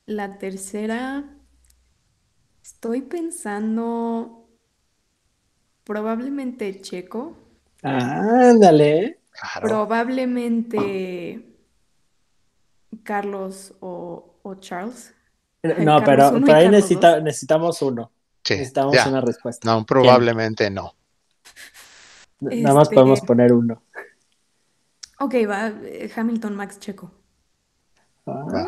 La tercera, estoy pensando probablemente Checo. Ándale. Probablemente Carlos o, o Charles. No, [LAUGHS] pero, ahí necesitamos uno. Necesitamos una respuesta. No, probablemente no. Nada más podemos este, poner uno. Ok, va eh, Hamilton Max Checo. Ah,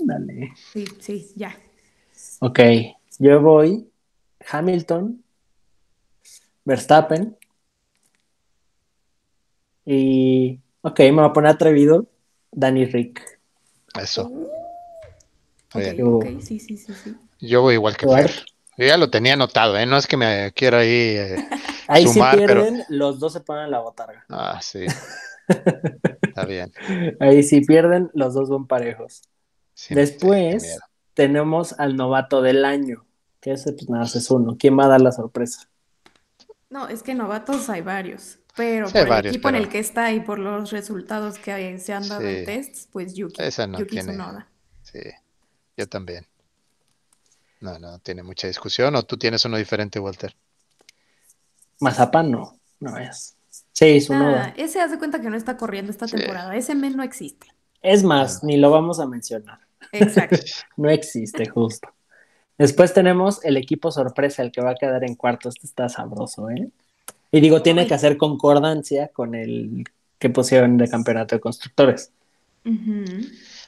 dale. Sí, sí, ya. Ok, yo voy Hamilton, Verstappen y, ok, me voy a poner atrevido, Danny Rick. Eso. Okay, sí, sí, sí, sí. Yo voy igual que Fer. Yo ya lo tenía anotado, ¿eh? No es que me quiera ahí. Eh, [LAUGHS] ahí sí pierden, los dos se ponen la botarga. Ah, sí. [LAUGHS] Está bien. Ahí sí pierden, los dos son parejos. Después tenemos al novato del año, que ese pues nada, es uno. ¿Quién va a dar la sorpresa? No, es que novatos hay varios, pero por el equipo en el que está y por los resultados que se han dado en tests, pues Yuki. Esa no tiene. Sí, yo también. No, no, tiene mucha discusión. ¿O tú tienes uno diferente, Walter? Mazapán no, no es. Sí, su ah, Ese hace cuenta que no está corriendo esta temporada. Ese men no existe. Es más, ni lo vamos a mencionar. Exacto. [LAUGHS] no existe, justo. Después tenemos el equipo sorpresa, el que va a quedar en cuarto. Este está sabroso, ¿eh? Y digo, tiene que hacer concordancia con el que pusieron de campeonato de constructores.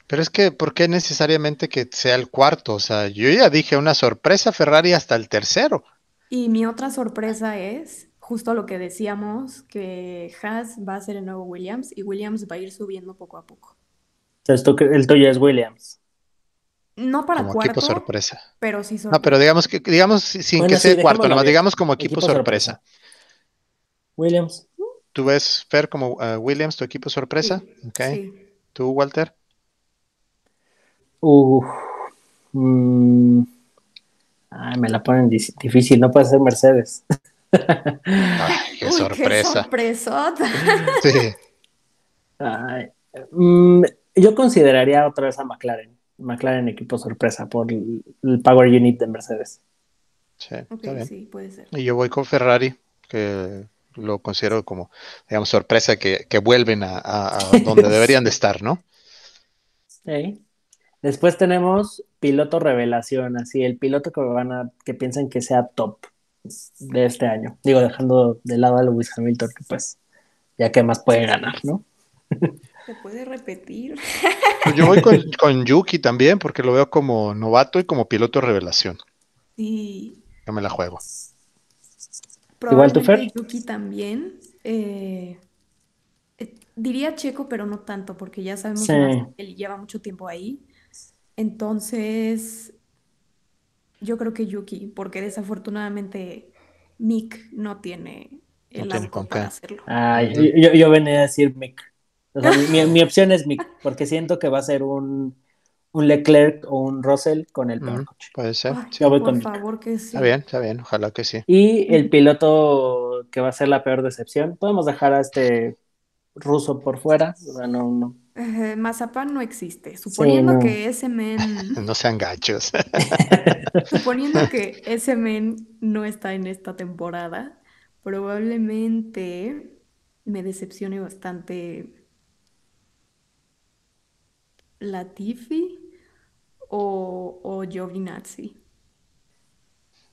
Pero es que, ¿por qué necesariamente que sea el cuarto? O sea, yo ya dije una sorpresa Ferrari hasta el tercero. Y mi otra sorpresa es justo lo que decíamos, que Haas va a ser el nuevo Williams y Williams va a ir subiendo poco a poco. O sea, el tuyo es Williams. No para como cuarto, equipo sorpresa. Pero sí sorpresa. No, pero digamos que digamos sin que sea cuarto, nomás digamos como equipo, sorpresa. Williams. ¿Tú ves Fer como uh, Williams, tu equipo sorpresa? Sí. ¿Tú, Walter? Uh, me la ponen difícil, no puede ser Mercedes. [LAUGHS] Ay, qué sorpresa. Qué sí. Mm, yo consideraría otra vez a McLaren. McLaren equipo sorpresa por el, Power Unit de Mercedes. Sí, está sí, puede ser. Y yo voy con Ferrari, que lo considero como, digamos, sorpresa que, vuelven a, donde [LAUGHS] deberían de estar, ¿no? Sí. Después tenemos piloto revelación, así, el piloto que van a, que piensan que sea top de este año. Digo, dejando de lado a Lewis Hamilton, que pues, ya que más puede ganar, ¿no? ¿Se puede repetir? Pues yo voy con, Yuki también, porque lo veo como novato y como piloto revelación. Sí. Yo me la juego. Igual tu Fer. Yuki también. Eh, eh, diría Checo, pero no tanto, porque ya sabemos que él lleva mucho tiempo ahí. Entonces, yo creo que Yuki, porque desafortunadamente Mick no tiene el no para hacerlo. Ah, yo, yo, venía a decir Mick. mi, [LAUGHS] opción es Mick, porque siento que va a ser un, un Leclerc o un Russell con el peor coche. Puede ser. por favor que sí. Está bien, está bien, ojalá que sí. Y el piloto que va a ser la peor decepción, podemos dejar a este ruso por fuera. O sea, no, no, Mazapán no existe. Suponiendo que ese men. [LAUGHS] no sean gachos. [LAUGHS] suponiendo que ese men no está en esta temporada, probablemente me decepcione bastante Latifi o, o Giovinazzi.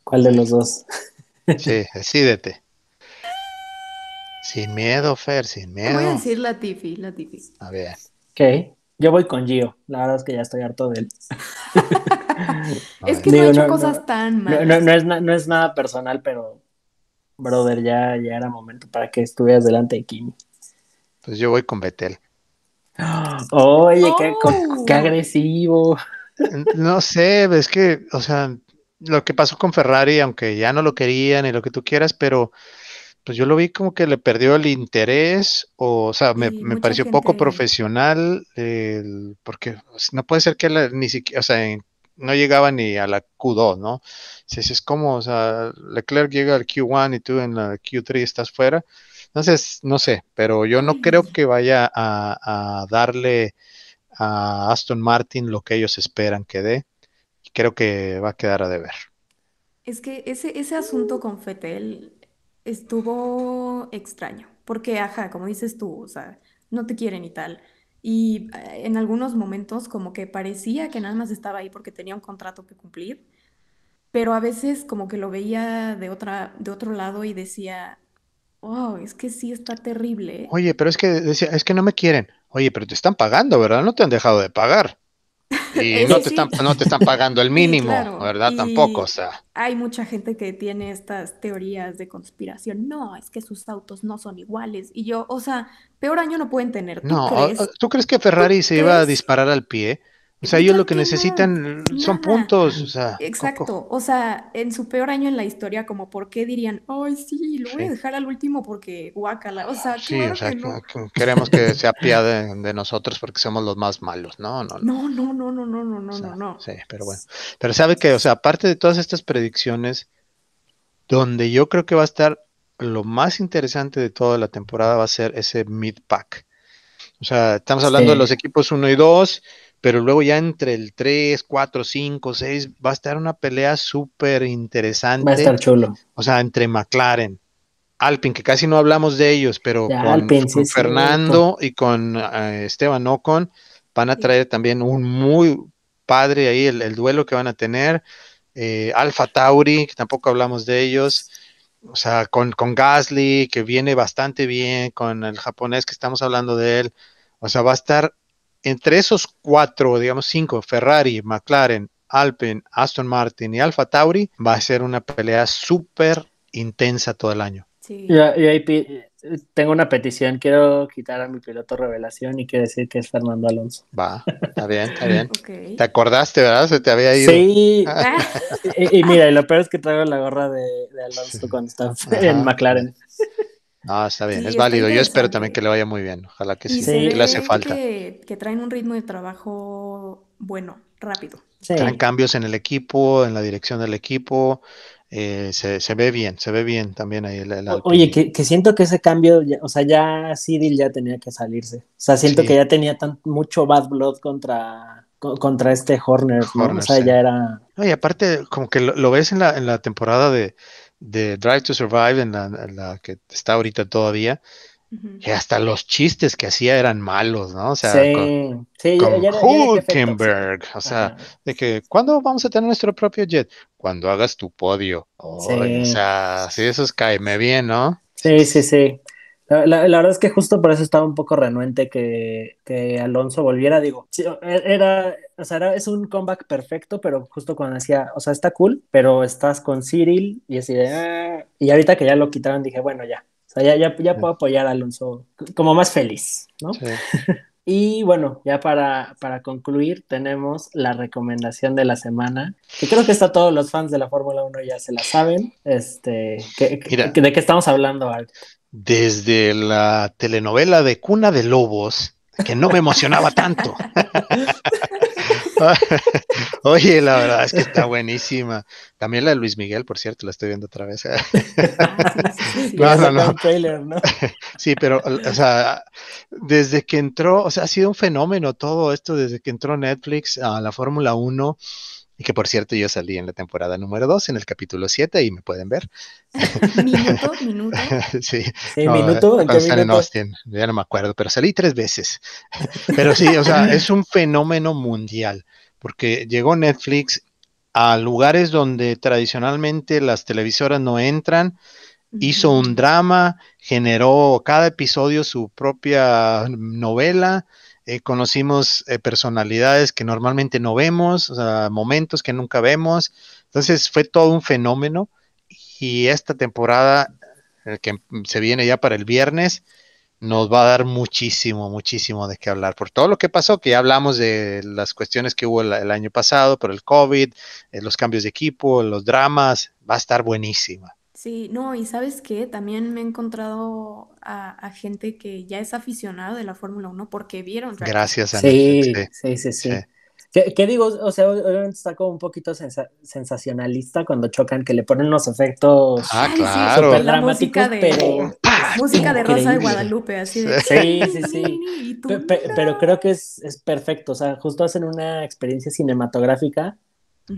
¿Cuál de los dos? [LAUGHS] sí, decídete. Sin miedo, Fer, sin miedo. Voy a decir Latifi, Latifi. A ver. Ok, yo voy con Gio. La verdad es que ya estoy harto de él. [LAUGHS] es que no ha hecho cosas tan malas. No, es no, es nada personal, pero, brother, ya, ya era momento para que estuvieras delante de Kimi. Pues yo voy con Betel. Oye, qué, qué agresivo. No sé, es que, o sea, lo que pasó con Ferrari, aunque ya no lo querían y lo que tú quieras, pero pues yo lo vi como que le perdió el interés, o, o sea, me, pareció poco profesional, porque no puede ser que ni siquiera, o sea, no llegaba ni a la Q2, ¿no? Si es como, o sea, Leclerc llega al Q1 y tú en la Q3 estás fuera. Entonces, no sé, pero yo no creo que vaya a, darle a Aston Martin lo que ellos esperan que dé. Creo que va a quedar a deber. Es que ese, ese asunto con Fetel estuvo extraño, porque, ajá, como dices tú, o sea, no te quieren y tal. Y eh, en algunos momentos como que parecía que nada más estaba ahí porque tenía un contrato que cumplir, pero a veces como que lo veía de otra, de otro lado y decía, oh, es que sí está terrible. Oye, pero es que decía, es que no me quieren. Oye, pero te están pagando, ¿verdad? No te han dejado de pagar. [LAUGHS] Y no, te están, no te están pagando el [LAUGHS] mínimo, ¿verdad? Tampoco, o sea. Hay mucha gente que tiene estas teorías de conspiración. No, es que sus autos no son iguales. Y yo, o sea, peor año no pueden tener. ¿Tú no, crees? ¿tú crees que Ferrari se iba a disparar al pie? O sea, ellos lo que necesitan son puntos. O sea, Exacto. O sea, en su peor año en la historia, como por qué dirían, ay, sí, lo voy a dejar al último porque guácala. O sea, sí, o sea, queremos que se apiade [LAUGHS] de nosotros porque somos los más malos. No, no, no. No, no, no, no, no, no, no, no. Sí, pero bueno. Pero sabe que, o sea, aparte de todas estas predicciones, donde yo creo que va a estar lo más interesante de toda la temporada va a ser ese mid-pack. O sea, estamos hablando de los equipos 1 y 2 pero luego ya entre el 3, 4, 5, 6 va a estar una pelea súper interesante. Va a estar chulo. O sea, entre McLaren, Alpine, que casi no hablamos de ellos, pero con, Fernando y con eh, Esteban Ocon van a traer también un muy padre ahí el, duelo que van a tener. Eh, Alfa Tauri, que tampoco hablamos de ellos. O sea, con, con Gasly, que viene bastante bien, con el japonés que estamos hablando de él. O sea, va a estar entre esos cuatro, digamos cinco, Ferrari, McLaren, Alpine, Aston Martin y Alfa Tauri, va a ser una pelea súper intensa todo el año. Sí. Yo, ahí tengo una petición, quiero quitar a mi piloto revelación y quiero decir que es Fernando Alonso. Va, está bien, está bien. [LAUGHS] Te acordaste, ¿verdad? Se te había ido. Sí. [LAUGHS] y, mira, y lo peor es que traigo la gorra de, Alonso cuando está en McLaren. Ah, está bien, es válido. Yo espero también que le vaya muy bien. Ojalá que sí, le hace falta. Que, que, traen un ritmo de trabajo bueno, rápido. Traen cambios en el equipo, en la dirección del equipo. Eh, se, se, ve bien, se ve bien también ahí el, Oye, que, que, siento que ese cambio, o sea, ya Cyril ya tenía que salirse. O sea, siento que ya tenía tan, mucho bad blood contra, contra este Horner, ¿no? o sea, ya era... Oye, aparte, como que lo, lo ves en la, en la temporada de, de Drive to Survive, en la, que está ahorita todavía, que hasta los chistes que hacía eran malos, ¿no? O sea, con, Hulkenberg, o sea, de que, ¿cuándo vamos a tener nuestro propio jet? Cuando hagas tu podio. O sea, sí, eso es caeme bien, ¿no? Sí, sí, sí. La, verdad es que justo por eso estaba un poco renuente que, que Alonso volviera. Digo, e, era, o sea, es un comeback perfecto, pero justo cuando decía, o sea, está cool, pero estás con Cyril y así de, ah", y ahorita que ya lo quitaron dije, bueno, ya, o sea, ya, ya, ya puedo apoyar a Alonso como más feliz, ¿no? Sí. [LAUGHS] y bueno, ya para, para concluir, tenemos la recomendación de la semana, que creo que está todos los fans de la Fórmula 1 ya se la saben. Este, ¿de qué estamos hablando, Art? desde la telenovela de Cuna de Lobos, que no me emocionaba tanto. [LAUGHS] [LAUGHS] Oye, la verdad es que está buenísima. También la de Luis Miguel, por cierto, la estoy viendo otra vez. [LAUGHS] [LAUGHS] sí, pero, o sea, desde que entró, o sea, ha sido un fenómeno todo esto desde que entró Netflix a la Fórmula 1 y que por cierto yo salí en la temporada número 2, en el capítulo 7, y me pueden ver. [LAUGHS] ¿Minuto? [LAUGHS] ¿Minuto? sí. ¿En minuto? ¿En en Austin, ya no me acuerdo, pero salí tres veces. [LAUGHS] pero sí, o sea, es un fenómeno mundial, porque llegó Netflix a lugares donde tradicionalmente las televisoras no entran, hizo un drama, generó cada episodio su propia novela, eh, conocimos eh, personalidades que normalmente no vemos, momentos que nunca vemos. Entonces fue todo un fenómeno y esta temporada eh, que se viene ya para el viernes nos va a dar muchísimo, muchísimo de qué hablar por todo lo que pasó, que ya hablamos de las cuestiones que hubo el, año pasado por el COVID, los cambios de equipo, los dramas, va a estar buenísima. Sí, no, y sabes qué, también me he encontrado a, gente que ya es aficionado de la Fórmula 1 porque vieron. Gracias a sí, sí, sí, sí, ¿Qué, digo? O sea, obviamente está como un poquito sensacionalista cuando chocan, que le ponen los efectos ah, claro. la música de, pero... música de Rosa de Guadalupe, así de... Sí, sí, sí. [LAUGHS] pero creo que es, es perfecto, o sea, justo hacen una experiencia cinematográfica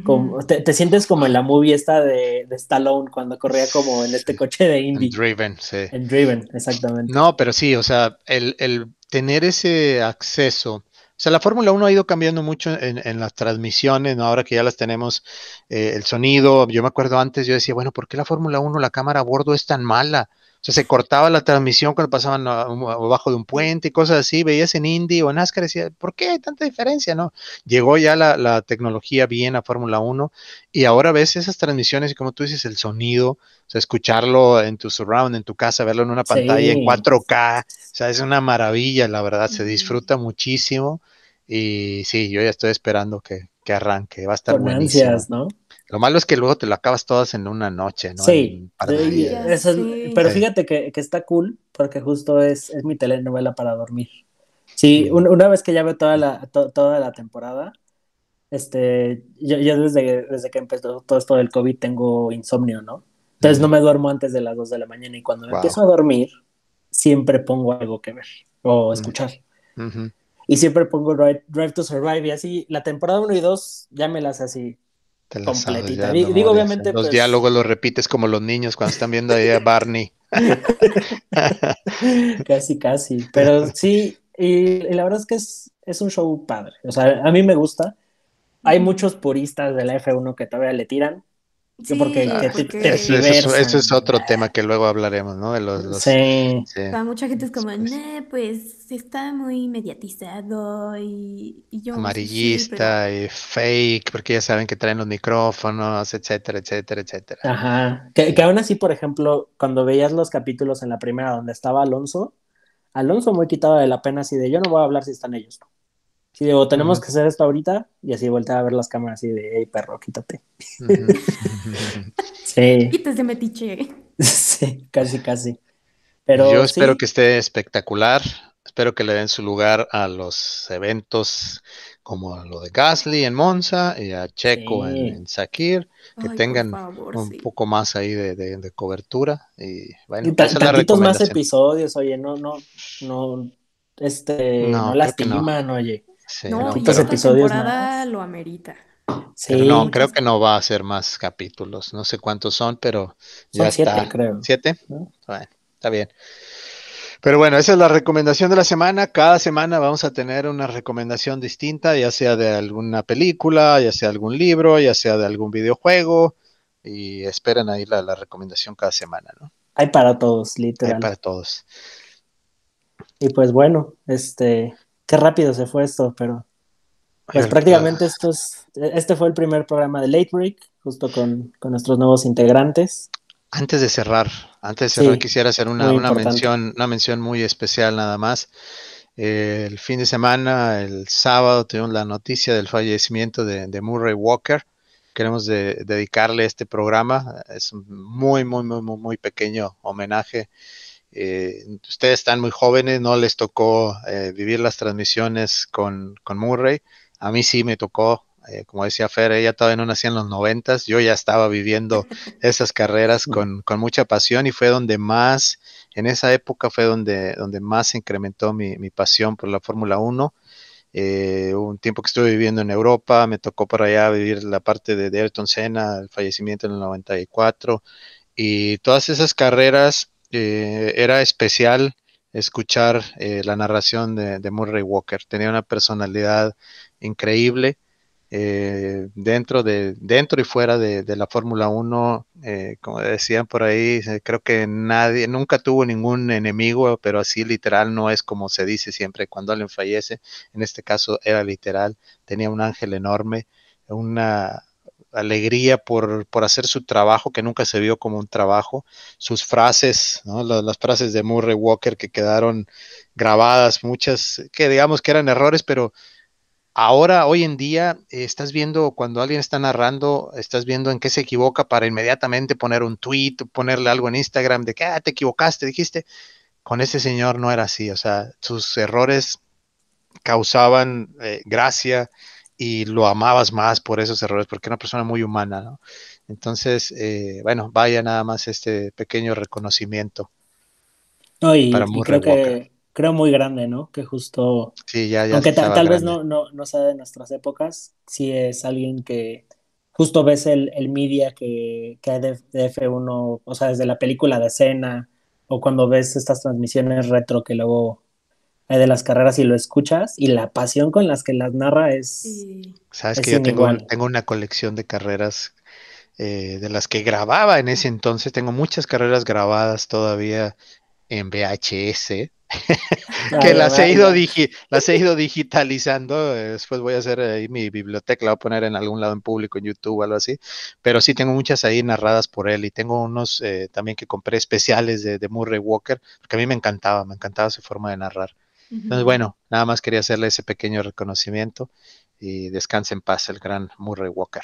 como, te, sientes como en la movie esta de, de, Stallone cuando corría como en este coche de Indy. En Driven, sí. En Driven, exactamente. No, pero sí, o sea, el, el tener ese acceso O sea, la Fórmula 1 ha ido cambiando mucho en, las transmisiones, ¿no? ahora que ya las tenemos, eh, el sonido. Yo me acuerdo antes, yo decía, bueno, ¿por qué la Fórmula 1, la cámara a bordo es tan mala? O sea, se cortaba la transmisión cuando pasaban abajo de un puente y cosas así. Veías en Indy o NASCAR y decía, ¿por qué hay tanta diferencia? No, llegó ya la, tecnología bien a Fórmula 1 y ahora ves esas transmisiones y como tú dices, el sonido, o sea, escucharlo en tu surround, en tu casa, verlo en una pantalla en 4K, o sea, es una maravilla, la verdad, se disfruta muchísimo y sí, yo ya estoy esperando que, arranque, va a estar Con ¿no? Lo malo es que luego te lo acabas todas en una noche, ¿no? Sí, pero fíjate que, está cool porque justo es, es mi telenovela para dormir. Sí, una vez que ya veo toda la, toda la temporada, este, yo, desde, desde que empezó todo esto del COVID tengo insomnio, ¿no? Entonces no me duermo antes de las 2 de la mañana y cuando empiezo a dormir, siempre pongo algo que ver o escuchar. Y siempre pongo Drive, to Survive y así, la temporada 1 y 2 ya me las así completita. Digo, obviamente. Los pues diálogos los repites como los niños cuando están viendo ahí a [LAUGHS] Barney. [LAUGHS] casi, casi. Pero sí, y, la verdad es que es, es, un show padre. O sea, a mí me gusta. Hay muchos puristas de la F1 que todavía le tiran, porque, Eso, es otro tema que luego hablaremos, ¿no? De los, sí. Para mucha gente es como, pues está muy mediatizado y, yo... Amarillista y fake, porque ya saben que traen los micrófonos, etcétera, etcétera, etcétera. Ajá. Que, que aún así, por ejemplo, cuando veías los capítulos en la primera donde estaba Alonso, Alonso muy quitado de la pena así de yo no voy a hablar si están ellos. Sí, digo, tenemos que hacer esto ahorita y así voltea a ver las cámaras y de, hey perro, quítate. [LAUGHS] [LAUGHS] sí. Quítese metiche. sí, casi, casi. Pero Yo espero que esté espectacular. Espero que le den su lugar a los eventos como lo de Gasly en Monza y a Checo en, Sakir, que tengan un poco más ahí de, cobertura. Y bueno, y más episodios, oye, no, no, no, este, no, no lastiman, oye no, y esta temporada lo amerita. Sí. no, creo que no va a ser más capítulos. No sé cuántos son, pero ya siete, está. creo. ¿Siete? Bueno, está bien. Pero bueno, esa es la recomendación de la semana. Cada semana vamos a tener una recomendación distinta, ya sea de alguna película, ya sea de algún libro, ya sea de algún videojuego. Y esperen ahí la, la recomendación cada semana, ¿no? Hay para todos, literal. Hay para todos. Y pues bueno, este, qué rápido se fue esto, pero pues prácticamente esto este fue el primer programa de Late Break, justo con, nuestros nuevos integrantes. Antes de cerrar, antes de cerrar quisiera hacer una, mención, una mención muy especial nada más. el fin de semana, el sábado, tuvimos la noticia del fallecimiento de, Murray Walker. Queremos dedicarle este programa. Es un muy, muy, muy, muy, muy pequeño homenaje eh, ustedes están muy jóvenes, no les tocó eh, vivir las transmisiones con, Murray. A mí sí me tocó, eh, como decía Fer, ella todavía no nacía en los noventas, yo ya estaba viviendo [LAUGHS] esas carreras con, mucha pasión y fue donde más, en esa época fue donde, donde más se incrementó mi, pasión por la Fórmula 1. un tiempo que estuve viviendo en Europa, me tocó por allá vivir la parte de, de Ayrton Senna, el fallecimiento en el 94, y todas esas carreras eh, era especial escuchar eh, la narración de, Murray Walker. Tenía una personalidad increíble eh, dentro, de, dentro y fuera de, la Fórmula 1. como decían por ahí, creo que nadie, nunca tuvo ningún enemigo, pero así literal no es como se dice siempre cuando alguien fallece. En este caso era literal. Tenía un ángel enorme, una, alegría por, hacer su trabajo, que nunca se vio como un trabajo, sus frases, las, frases de Murray Walker que quedaron grabadas, muchas que digamos que eran errores, pero ahora, hoy en día, estás viendo cuando alguien está narrando, estás viendo en qué se equivoca para inmediatamente poner un tweet, ponerle algo en Instagram de que ah, te equivocaste, dijiste. Con ese señor no era así, o sea, sus errores causaban eh, gracia, y lo amabas más por esos errores, porque era una persona muy humana, ¿no? Entonces, eh, bueno, vaya nada más este pequeño reconocimiento. No, y, creo que creo muy grande, ¿no? Que justo, sí, ya, aunque tal vez no, no, no sea de nuestras épocas, sí es alguien que justo ves el, el media que, que hay de, F1, o sea, desde la película de escena, o cuando ves estas transmisiones retro que luego de las carreras y lo escuchas y la pasión con las que las narra es... Sabes que yo tengo, tengo, una colección de carreras eh, de las que grababa en ese entonces. Tengo muchas carreras grabadas todavía en VHS. [LAUGHS] que las he, ido las he ido digitalizando. Después voy a hacer ahí mi biblioteca, la voy a poner en algún lado en público, en YouTube o algo así. Pero sí tengo muchas ahí narradas por él y tengo unos eh, también que compré especiales de, de, Murray Walker, porque a mí me encantaba, me encantaba su forma de narrar. Entonces, bueno, nada más quería hacerle ese pequeño reconocimiento y descanse en paz el gran Murray Walker.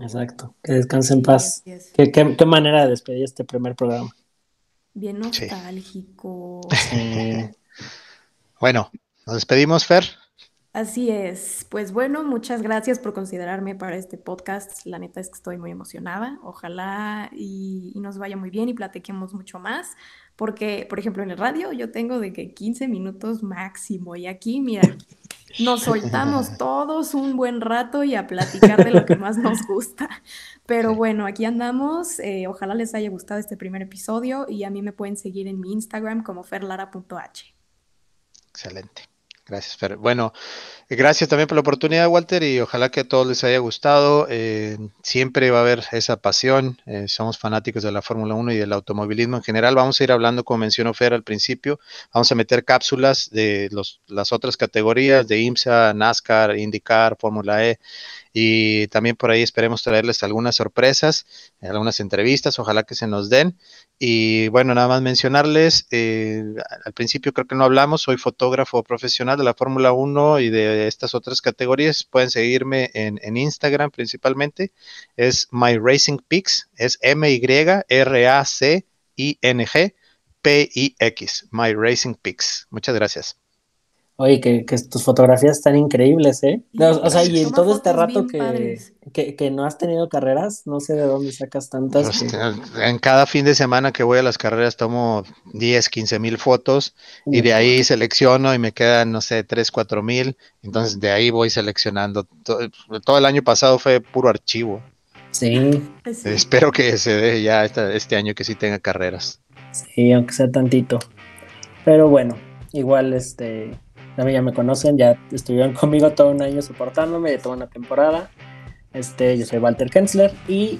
Exacto, que descanse en paz. ¿Qué, qué, manera de despedir este primer programa. Bien nostálgico. [LAUGHS] bueno, nos despedimos, Fer. Así es. Pues bueno, muchas gracias por considerarme para este podcast. La neta es que estoy muy emocionada. Ojalá y, y, nos vaya muy bien y platiquemos mucho más. Porque, por ejemplo, en el radio yo tengo de que 15 minutos máximo. Y aquí, mira, nos [LAUGHS] soltamos todos un buen rato y a platicar de lo que más nos gusta. Pero bueno, aquí andamos. Eh, ojalá les haya gustado este primer episodio y a mí me pueden seguir en mi Instagram como ferlara.h. Excelente. Gracias, Fer. Bueno, gracias también por la oportunidad, Walter, y ojalá que a todos les haya gustado. Eh, siempre va a haber esa pasión. Eh, somos fanáticos de la Fórmula 1 y del automovilismo en general. Vamos a ir hablando, como mencionó Fer al principio, vamos a meter cápsulas de las otras categorías de IMSA, NASCAR, IndyCar, Fórmula E y también por ahí esperemos traerles algunas sorpresas, algunas entrevistas, ojalá que se nos den. Y bueno, nada más mencionarles, eh, al principio creo que no hablamos, soy fotógrafo profesional de la Fórmula 1 y de estas otras categorías. Pueden seguirme en, en Instagram principalmente, es My es M-Y-R-A-C-I-N-G. P-I-X, My Racing. Muchas gracias. Oye, que, tus fotografías están increíbles, ¿eh? o, sea, y en todo este rato que, no has tenido carreras, no sé de dónde sacas tantas. Pues, en cada fin de semana que voy a las carreras tomo 10, 15 mil fotos y de ahí selecciono y me quedan, no sé, 3, 4 mil. Entonces de ahí voy seleccionando. Todo, el año pasado fue puro archivo. Sí. Espero que se dé ya este año que sí tenga carreras. Sí, aunque sea tantito. Pero bueno, igual este también ya me conocen, ya estuvieron [LAUGHS] conmigo todo un año soportándome de toda una temporada. Este, yo soy Walter Kensler y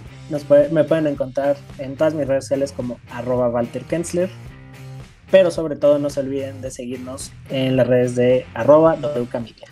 me pueden encontrar en todas mis redes sociales como arroba Walter Kensler. Pero sobre todo no se olviden de seguirnos en las redes de arroba WCamilia.